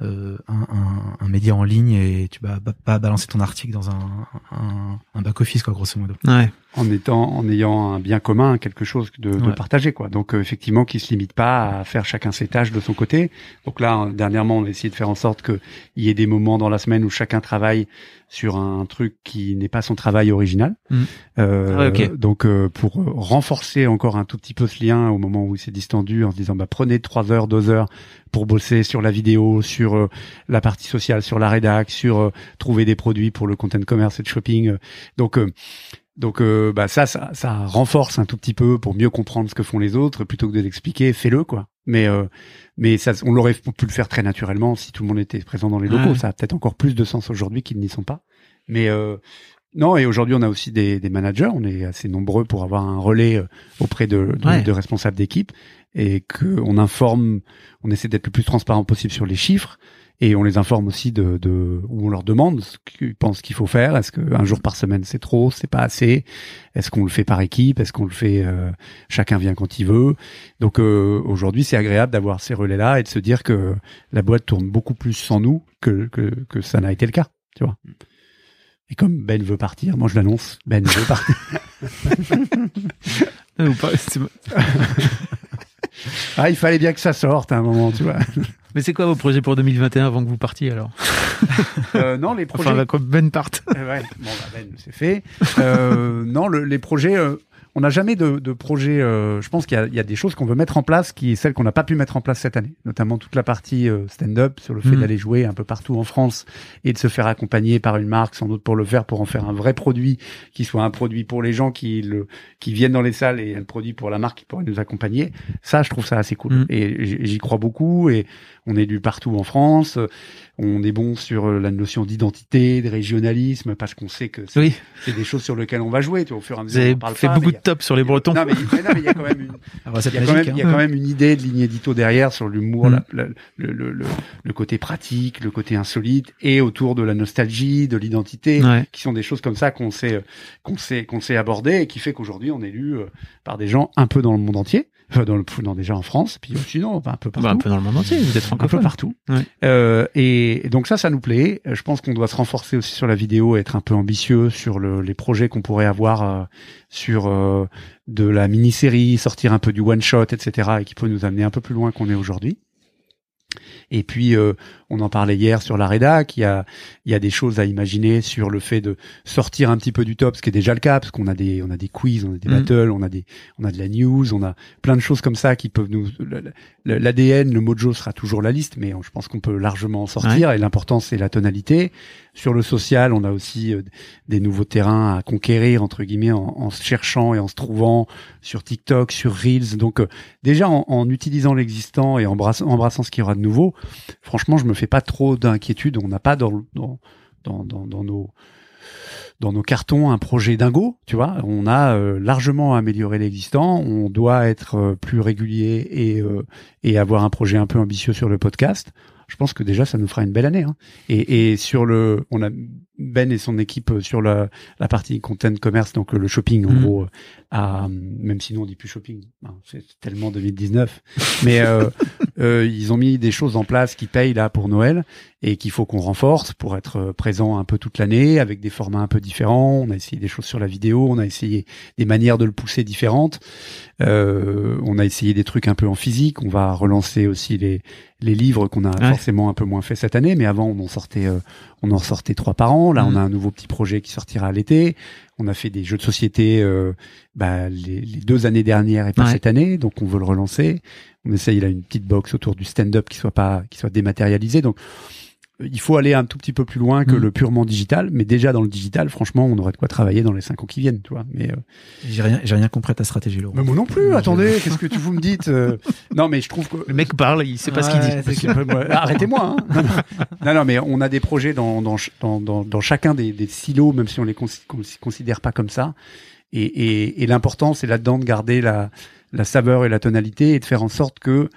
euh, un, un, un, média en ligne et tu vas pas balancer ton article dans un, un, un back office quoi grosso modo. Ouais. En étant en ayant un bien commun, quelque chose de, de partager quoi. Donc euh, effectivement qui se limite pas à faire chacun ses tâches de son côté. Donc là dernièrement on a essayé de faire en sorte qu'il y ait des moments dans la semaine où chacun travaille sur un truc qui n'est pas son travail original. Mm. Euh, ah Donc euh, pour renforcer encore un tout petit peu ce lien au moment où il s'est distendu en se disant bah prenez trois heures, deux heures pour bosser sur la vidéo, sur euh, la partie sociale, sur la rédac, sur euh, trouver des produits pour le content commerce et le shopping. Donc donc bah ça, ça, ça renforce un tout petit peu pour mieux comprendre ce que font les autres plutôt que de l'expliquer, fais-le quoi. Mais mais ça, on l'aurait pu le faire très naturellement si tout le monde était présent dans les locaux. Ça a peut-être encore plus de sens aujourd'hui qu'ils n'y sont pas. Mais euh, non, et aujourd'hui on a aussi des, des, managers. On est assez nombreux pour avoir un relais euh, auprès de, de, de responsables d'équipe et que on informe. On essaie d'être le plus transparent possible sur les chiffres et on les informe aussi de, de où on leur demande ce qu'ils pensent qu'il faut faire. Est-ce qu'un jour par semaine c'est trop, c'est pas assez? Est-ce qu'on le fait par équipe? Est-ce qu'on le fait euh, chacun vient quand il veut? Donc euh, aujourd'hui c'est agréable d'avoir ces relais-là et de se dire que la boîte tourne beaucoup plus sans nous que que, que ça n'a été le cas. Tu vois. Et comme Ben veut partir, moi je l'annonce, Ben veut partir. *laughs* *laughs* ah, il fallait bien que ça sorte à un moment, tu vois. *laughs* Mais c'est quoi vos projets pour 2021 avant que vous partiez alors *laughs* euh, Non, les projets. Enfin, comme Ben parte. Euh, ouais, bon, bah, Ben, c'est fait. Euh, non, le, les projets. Euh, on n'a jamais de, de projet. Euh, je pense qu'il y, y, a des choses qu'on veut mettre en place, qui est celle qu'on n'a pas pu mettre en place cette année, notamment toute la partie euh, stand-up sur le fait mm. d'aller jouer un peu partout en France et de se faire accompagner par une marque, sans doute pour le faire, pour en faire un vrai produit qui soit un produit pour les gens qui le qui viennent dans les salles et un produit pour la marque qui pourrait nous accompagner. Ça, je trouve ça assez cool mm. et j'y crois beaucoup et on est lu partout en France. On est bon sur euh, la notion d'identité, de régionalisme, parce qu'on sait que c'est des choses sur lesquelles on va jouer. Tu vois, au fur et à mesure, Vous avez fait beaucoup de top sur les Bretons. Non, mais il y a quand même une, *laughs* il idée de ligne édito derrière sur l'humour, mm. le, le, le, le, côté pratique, le côté insolite, et autour de la nostalgie, de l'identité, qui sont des choses comme ça qu'on sait, qu'on sait, qu'on sait aborder, et qui fait qu'aujourd'hui on est lu euh, par des gens un peu dans le monde entier dans le dans déjà en France, puis sinon un peu partout. Bah, un peu dans le monde entier, vous êtes. Un peu partout. Euh, et, donc ça, ça nous plaît. Je pense qu'on doit se renforcer aussi sur la vidéo, être un peu ambitieux sur le, les projets qu'on pourrait avoir euh, sur euh, de la mini-série, sortir un peu du one shot, etc. et qui peut nous amener un peu plus loin qu'on est aujourd'hui. Et puis, euh, on en parlait hier sur la rédac, il y a, il y a des choses à imaginer sur le fait de sortir un petit peu du top, ce qui est déjà le cas, parce qu'on a des, on a des quiz, on a des mm. battles, on a des, on a de la news, on a plein de choses comme ça qui peuvent nous, l'ADN, le mojo sera toujours la liste, mais je pense qu'on peut largement en sortir, et l'important c'est la tonalité. Sur le social, on a aussi euh, des nouveaux terrains à conquérir entre guillemets en, en, se cherchant et en se trouvant sur TikTok, sur Reels. Donc euh, déjà en, en utilisant l'existant et en embrassant, embrassant ce qu'il y aura de nouveau, franchement, je me fais pas trop d'inquiétude. On n'a pas dans, nos cartons un projet dingo, tu vois. On a euh, largement amélioré l'existant. On doit être euh, plus régulier et euh, et avoir un projet un peu ambitieux sur le podcast. Je pense que déjà ça nous fera une belle année. Hein. Et, et sur le, on a Ben et son équipe sur la, la partie content commerce, donc le shopping en Mhm. gros, à, même si nous on dit plus shopping, hein, c'est tellement 2019, mais euh, *laughs* euh, ils ont mis des choses en place qui payent là pour Noël et qu'il faut qu'on renforce pour être euh, présent un peu toute l'année avec des formats un peu différents. On a essayé des choses sur la vidéo, on a essayé des manières de le pousser différentes. Euh, on a essayé des trucs un peu en physique. On va relancer aussi les les livres qu'on a Ouais. forcément un peu moins fait cette année, mais avant on en sortait euh, on en sortait trois par an. Là, on a un nouveau petit projet qui sortira à l'été. On a fait des jeux de société euh, bah, les, les deux années dernières et pas Ouais. cette année, donc on veut le relancer. On essaye là une petite box autour du stand-up qui soit pas qui soit dématérialisée. Donc il faut aller un tout petit peu plus loin que Mhm. le purement digital, mais déjà dans le digital, franchement, on aurait de quoi travailler dans les cinq ans qui viennent, tu vois. Mais, euh, J'ai rien, j'ai rien compris à ta stratégie, Laurent. mais moi non plus. Attendez, qu'est-ce que tu vous me dites euh, *laughs* Non, mais je trouve que Le mec parle, il sait pas ce qu'il dit. Que, *laughs* moi, Arrêtez-moi. Hein. Non, non. mais on a des projets dans, dans, dans, dans, dans chacun des, des silos, même si on les cons- cons- considère pas comme ça. Et, et, et l'important, c'est là-dedans de garder la, la saveur et la tonalité et de faire en sorte que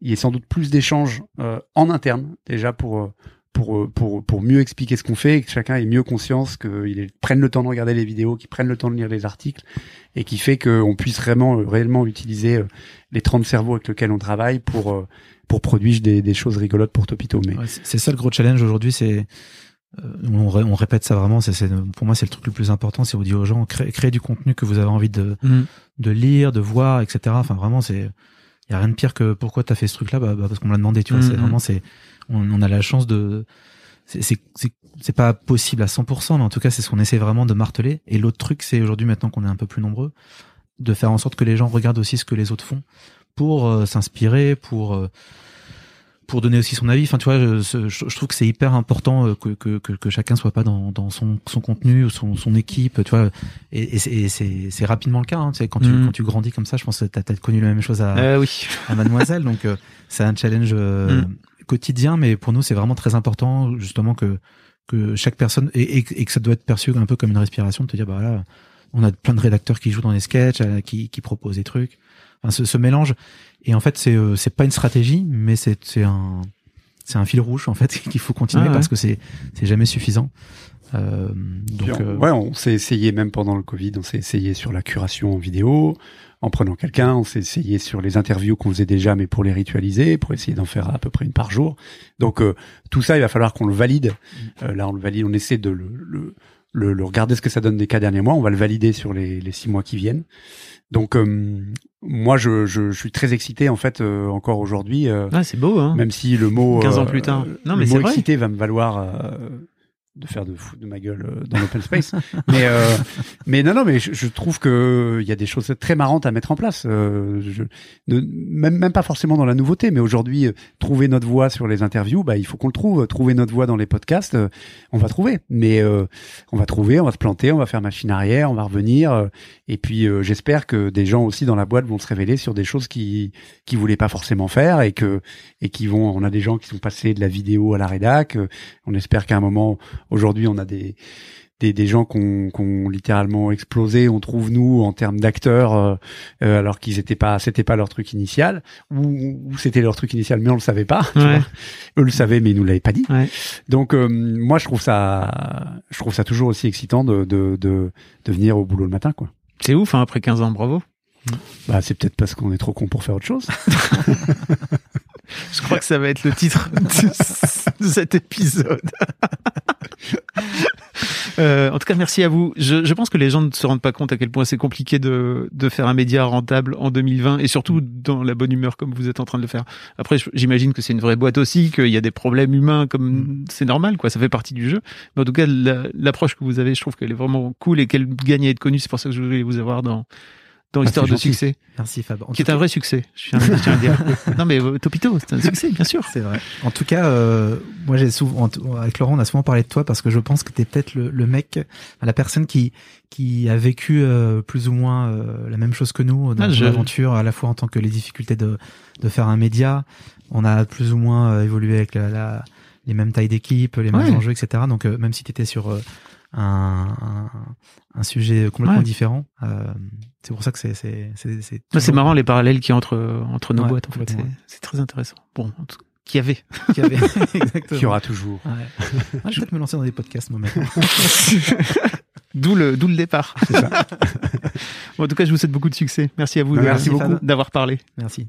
il y ait sans doute plus d'échanges euh, en interne, déjà pour, euh, pour, euh, pour, pour mieux expliquer ce qu'on fait et que chacun ait mieux conscience qu'il prenne le temps de regarder les vidéos, qu'il prenne le temps de lire les articles et qui fait qu'on puisse vraiment, euh, réellement utiliser euh, les 30 cerveaux avec lesquels on travaille pour, pour produire des, des choses rigolotes pour Topito. Mais Ouais, c'est ça le gros challenge aujourd'hui, c'est on, ré- on répète ça vraiment. C'est c'est- pour moi c'est le truc le plus important. C'est vous dire aux gens créez, créez du contenu que vous avez envie de Mhm. de lire, de voir, etc. Enfin vraiment c'est y a rien de pire que pourquoi t'as fait ce truc-là bah, bah, parce qu'on me l'a demandé. Tu vois, c'est Mhm. vraiment c'est on, on a la chance de c'est c'est c'est- c'est pas possible à 100%, mais en tout cas c'est ce qu'on essaie vraiment de marteler. Et l'autre truc c'est aujourd'hui maintenant qu'on est un peu plus nombreux, de faire en sorte que les gens regardent aussi ce que les autres font pour euh, s'inspirer, pour euh, pour donner aussi son avis. Enfin, tu vois, je, je- je trouve que c'est hyper important euh, que, que, que, que chacun soit pas dans, dans son, son contenu ou son, son équipe, tu vois. Et, et c'est- rapidement le cas. Hein, tu sais, quand, tu, Mhm. quand tu grandis comme ça, je pense que t'as as connu la même chose à, Euh, oui. à Mademoiselle. donc, euh, c'est un challenge euh, Mm. quotidien, mais pour nous, c'est vraiment très important, justement, que, que chaque personne, et, et, et que ça doit être perçu un peu comme une respiration, de te dire, bah là, on a plein de rédacteurs qui jouent dans les sketchs, euh, qui, qui proposent des trucs. Enfin, ce, ce mélange. Et en fait, c'est euh, c'est pas une stratégie, mais c'est c'est un c'est un fil rouge en fait *laughs* qu'il faut continuer Ah ouais. parce que c'est c'est jamais suffisant. Euh, donc euh, ouais, on s'est essayé même pendant le Covid, on s'est essayé sur la curation en vidéo, en prenant quelqu'un, on s'est essayé sur les interviews qu'on faisait déjà, mais pour les ritualiser, pour essayer d'en faire à peu près une par jour. Donc euh, tout ça, il va falloir qu'on le valide. Euh, là, on le valide, on essaie de le, le, le, le regarder ce que ça donne des cas derniers mois. On va le valider sur les, les six mois qui viennent. Donc euh, moi, je, je, je suis très excité en fait euh, encore aujourd'hui. euh, Ah, c'est beau, hein. même si le mot 15 ans euh, plus tard. Non, le mais mot c'est vrai. excité va me valoir euh, de faire de fou ma gueule euh, dans l'open space. *laughs* Mais euh, mais non non mais je, trouve que il y a des choses très marrantes à mettre en place. Euh, je, même même pas forcément dans la nouveauté mais aujourd'hui euh, trouver notre voix sur les interviews bah il faut qu'on le trouve. Trouver notre voix dans les podcasts euh, on va trouver. Mais euh, on va trouver on va se planter on va faire machine arrière on va revenir euh, et puis euh, j'espère que des gens aussi dans la boîte vont se révéler sur des choses qui qui voulaient pas forcément faire et que et qui vont on a des gens qui sont passés de la vidéo à la rédac euh, on espère qu'à un moment aujourd'hui on a des des, des gens qui ont littéralement explosé on trouve nous en termes d'acteurs euh, euh, alors qu'ils étaient pas c'était pas leur truc initial ou, ou c'était leur truc initial mais on le savait pas tu Ouais. vois. eux le savaient mais ils nous l'avaient pas dit Ouais. donc euh, moi je trouve ça je trouve ça toujours aussi excitant de de de, de venir au boulot le matin quoi C'est ouf, hein, après 15 ans, bravo. bah c'est peut-être parce qu'on est trop con pour faire autre chose *laughs* Je crois que ça va être le titre de cet épisode. *laughs* *laughs* Euh, en tout cas, merci à vous. Je, je pense que les gens ne se rendent pas compte à quel point c'est compliqué de, de faire un média rentable en 2020 et surtout dans la bonne humeur comme vous êtes en train de le faire. Après, j'imagine que c'est une vraie boîte aussi, qu'il y a des problèmes humains comme c'est normal, quoi. Ça fait partie du jeu. Mais en tout cas, la- l'approche que vous avez, je trouve qu'elle est vraiment cool et qu'elle gagne à être connue. C'est pour ça que je voulais vous avoir dans dans Ah, Histoire de gentil. succès, merci Fab. En qui est un vrai succès. Je à le dire. *laughs* Non mais euh, Topito, c'est un succès, bien sûr. C'est vrai. En tout cas, euh, moi j'ai souvent avec Laurent, on a souvent parlé de toi parce que je pense que t'es peut-être le, le mec, la personne qui qui a vécu euh, plus ou moins euh, la même chose que nous dans Ah, je- l'aventure, à la fois en tant que les difficultés de de faire un média. On a plus ou moins euh, évolué avec la, la- les mêmes tailles d'équipe, les mêmes Ouais. enjeux, etc. Donc euh, même si t'étais sur euh, un, un un sujet complètement Ouais. différent, euh, c'est pour ça que c'est c'est c'est marrant les parallèles qu'il y a entre, entre nos Ouais, boîtes, en fait. C'est, très intéressant. Bon, en tout, Qui avait. *laughs* Qui avait. *laughs* Exactement. Qui aura toujours. Ouais. Ah, je vais peut-être me lancer dans des podcasts moi maintenant. *laughs* d'où le, d'où le départ. bon, en tout cas, je vous souhaite beaucoup de succès. Merci à vous. de- Merci beaucoup beaucoup. d'avoir parlé. Merci.